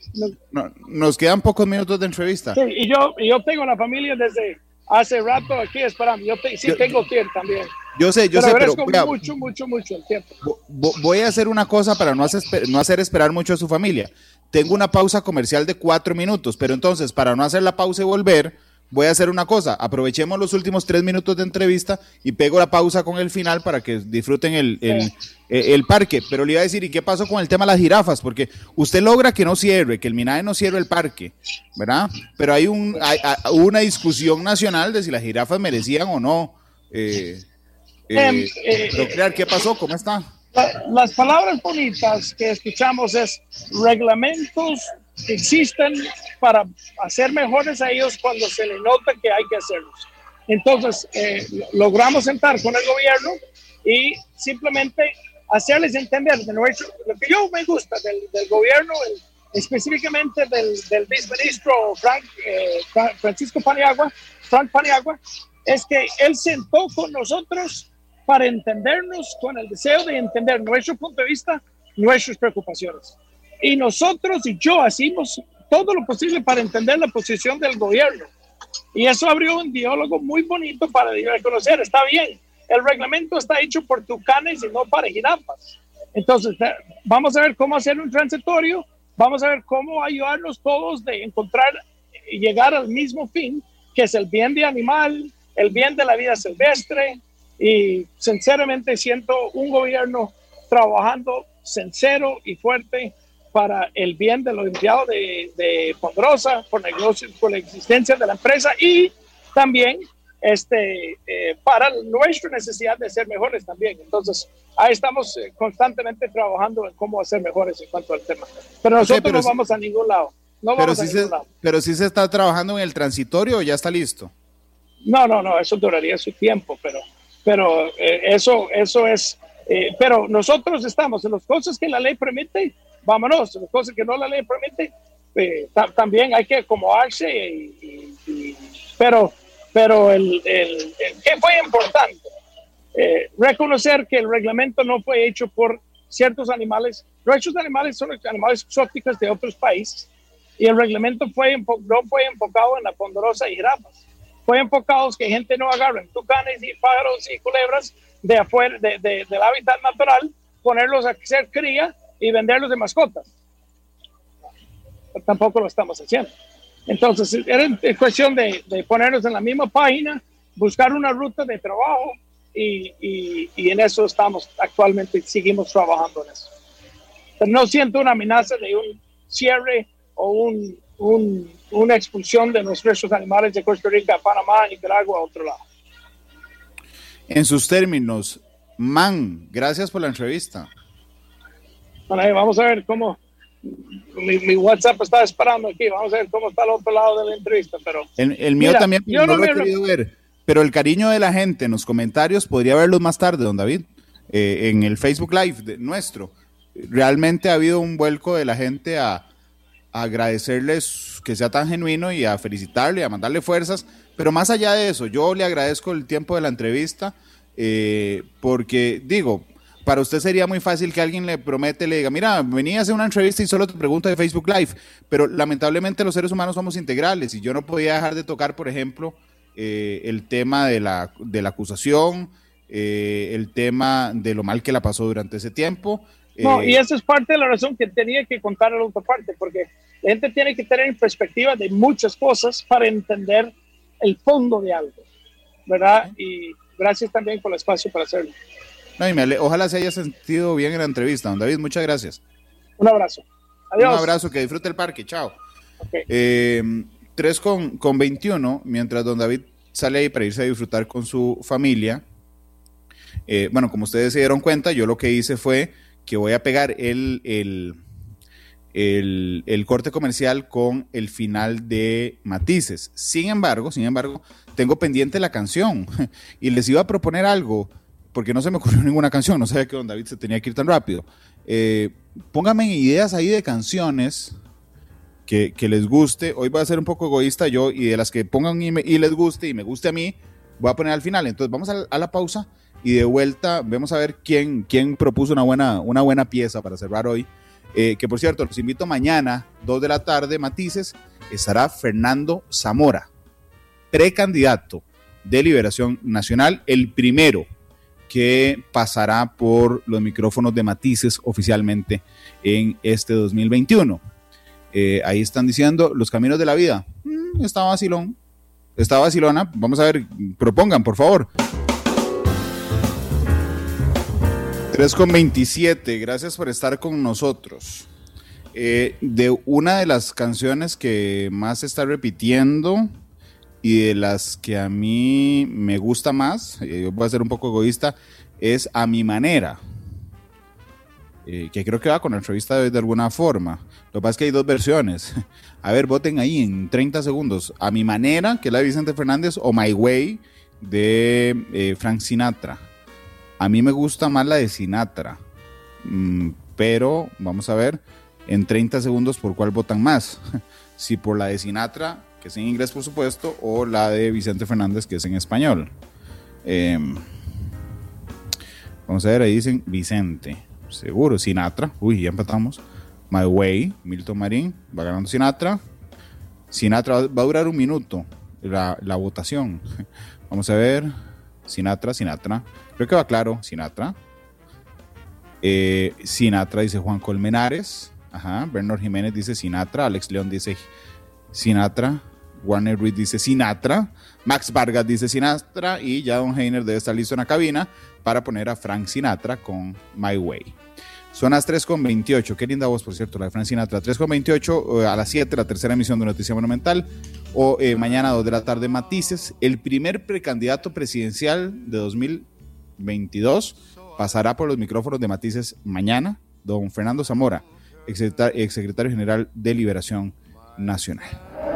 nos quedan pocos minutos de entrevista. Sí, y yo, yo tengo la familia desde hace rato aquí esperando. Yo sí tengo tiempo también. Yo sé, yo sé, pero mucho, mucho, mucho el tiempo. Voy a hacer una cosa para no hacer, no hacer esperar mucho a su familia. Tengo una pausa comercial de cuatro minutos, pero entonces, para no hacer la pausa y volver, voy a hacer una cosa, aprovechemos los últimos tres minutos de entrevista y pego la pausa con el final para que disfruten el, el, eh, parque. Pero le iba a decir, ¿y qué pasó con el tema de las jirafas? Porque usted logra que no cierre, que el MINAE no cierre el parque, ¿verdad? Pero hay, un, hay, una discusión nacional de si las jirafas merecían o no. Eh, eh, em, ¿qué pasó? ¿Cómo está? las palabras bonitas que escuchamos es reglamentos que existen para hacer mejores a ellos cuando se les nota que hay que hacerlos. Entonces, eh, logramos sentar con el gobierno y simplemente hacerles entender de nuestro, lo que yo me gusta del, del gobierno, específicamente del, del viceministro eh, Francisco Paniagua, Frank Paniagua, es que él sentó con nosotros para entendernos con el deseo de entender nuestro punto de vista, nuestras preocupaciones. Y nosotros y yo hacemos todo lo posible para entender la posición del gobierno. Y eso abrió un diálogo muy bonito para reconocer, está bien, el reglamento está hecho por tucanes y no para jirafas. Entonces, vamos a ver cómo hacer un transitorio, vamos a ver cómo ayudarnos todos de encontrar y llegar al mismo fin, que es el bien de animal, el bien de la vida silvestre, y sinceramente siento un gobierno trabajando sincero y fuerte para el bien de los empleados de, de por, negocios, por la existencia de la empresa y también este, eh, para nuestra necesidad de ser mejores también. Entonces, ahí estamos eh, constantemente trabajando en cómo hacer mejores en cuanto al tema. Pero nosotros no vamos a ningún lado. No pero, sí se, pero sí se está trabajando en el transitorio ya está listo. No, no, no, eso duraría su tiempo, pero pero eh, eso, eso es, eh, pero nosotros estamos en las cosas que la ley permite, vámonos, cosas que no la ley permite, eh, también hay que acomodarse, y, pero, pero el, el, ¿qué fue importante? reconocer que el reglamento no fue hecho por ciertos animales, nuestros animales son animales exóticos de otros países, y el reglamento fue, no fue enfocado en la ponderosa y jirafas fue enfocado que gente no agarre tucanes y pájaros y culebras de afuera de, del hábitat natural, ponerlos a hacer cría y venderlos de mascotas. tampoco lo estamos haciendo. Entonces, era cuestión de, de, ponernos en la misma página, buscar una ruta de trabajo y, y, y, en eso estamos actualmente, seguimos trabajando en eso. Pero no siento una amenaza de un cierre o un, un, una expulsión de nuestros animales de Costa Rica, Panamá, Nicaragua, a otro lado. En sus términos, Man, gracias por la entrevista. Bueno, vamos a ver cómo. Mi, WhatsApp está esperando aquí. Vamos a ver cómo está el otro lado de la entrevista. Pero el, mío también yo no, lo he querido ver. Pero el cariño de la gente en los comentarios podría verlos más tarde, don David, eh, en el Facebook Live de, nuestro. Realmente ha habido un vuelco de la gente a, agradecerles que sea tan genuino y a felicitarle, a mandarle fuerzas. Pero más allá de eso, yo le agradezco el tiempo de la entrevista, eh, porque digo, para usted sería muy fácil que alguien le promete, le diga, mira, venía a hacer una entrevista y solo te pregunto de Facebook Live, pero lamentablemente los seres humanos somos integrales y yo no podía dejar de tocar, por ejemplo, eh, el tema de la, de la acusación, eh, el tema de lo mal que la pasó durante ese tiempo. No, y eso es parte de la razón que tenía que contar a la otra parte, porque la gente tiene que tener en perspectiva de muchas cosas para entender el fondo de algo, ¿verdad? Y gracias también por el espacio para hacerlo. No, ojalá se haya sentido bien en la entrevista, don David, muchas gracias. Un abrazo. Adiós. Un abrazo, que disfrute el parque, chao. Okay. Eh, 3 con, con 21, mientras don David sale ahí para irse a disfrutar con su familia. Eh, bueno, como ustedes se dieron cuenta, yo lo que hice fue que voy a pegar el, el el, corte comercial con el final de Matices. Sin embargo, sin embargo, tengo pendiente la canción y les iba a proponer algo porque no se me ocurrió ninguna canción, no sabía que don David se tenía que ir tan rápido. Eh, pónganme ideas ahí de canciones que, les guste. Hoy voy a ser un poco egoísta yo y de las que pongan y, les guste y me guste a mí, voy a poner al final. Entonces vamos a, la pausa y de vuelta vamos a ver quién, quién propuso una buena, una buena pieza para cerrar hoy Eh, que por cierto, los invito mañana, 2 de la tarde, Matices, estará Fernando Zamora, precandidato de Liberación Nacional, el primero que pasará por los micrófonos de Matices oficialmente en este 2021. Eh, ahí están diciendo los caminos de la vida. Mm, está vacilón. Está vacilona. Vamos a ver, propongan, por favor. 3 con 27, gracias por estar con nosotros. Eh, de una de las canciones que más se está repitiendo y de las que a mí me gusta más, eh, yo voy a ser un poco egoísta, es A mi manera. Eh, que creo que va con la entrevista de, de, alguna forma. Lo que pasa es que hay dos versiones. A ver, voten ahí en 30 segundos. A mi manera, que es la de Vicente Fernández, o My Way de Frank Sinatra. A mí me gusta más la de Sinatra, mm, pero vamos a ver en 30 segundos por cuál votan más. si por la de Sinatra, que es en inglés por supuesto, o la de Vicente Fernández, que es en español. Eh, vamos a ver, ahí dicen Vicente, seguro, Sinatra, uy, ya empatamos. My Way, Milton Marín, va ganando Sinatra. Sinatra va a durar un minuto la, la votación. Vamos a ver, Sinatra, Sinatra. Creo que va claro, Sinatra. Eh, Sinatra dice Juan Colmenares. Ajá. Bernard Jiménez dice Sinatra. Alex León dice Sinatra. Warner Reed dice Sinatra. Max Vargas dice Sinatra. Y ya Don Heiner debe estar listo en la cabina para poner a Frank Sinatra con My Way. Son las 3.28. Qué linda voz, por cierto, la de Frank Sinatra. 3.28 eh, a las 7, la tercera emisión de Noticia Monumental. O eh, mañana, 2 de la tarde, Matices. El primer precandidato presidencial de 2022 pasará por los micrófonos de Matices mañana. Don Fernando Zamora, exsecretario general de Liberación Nacional.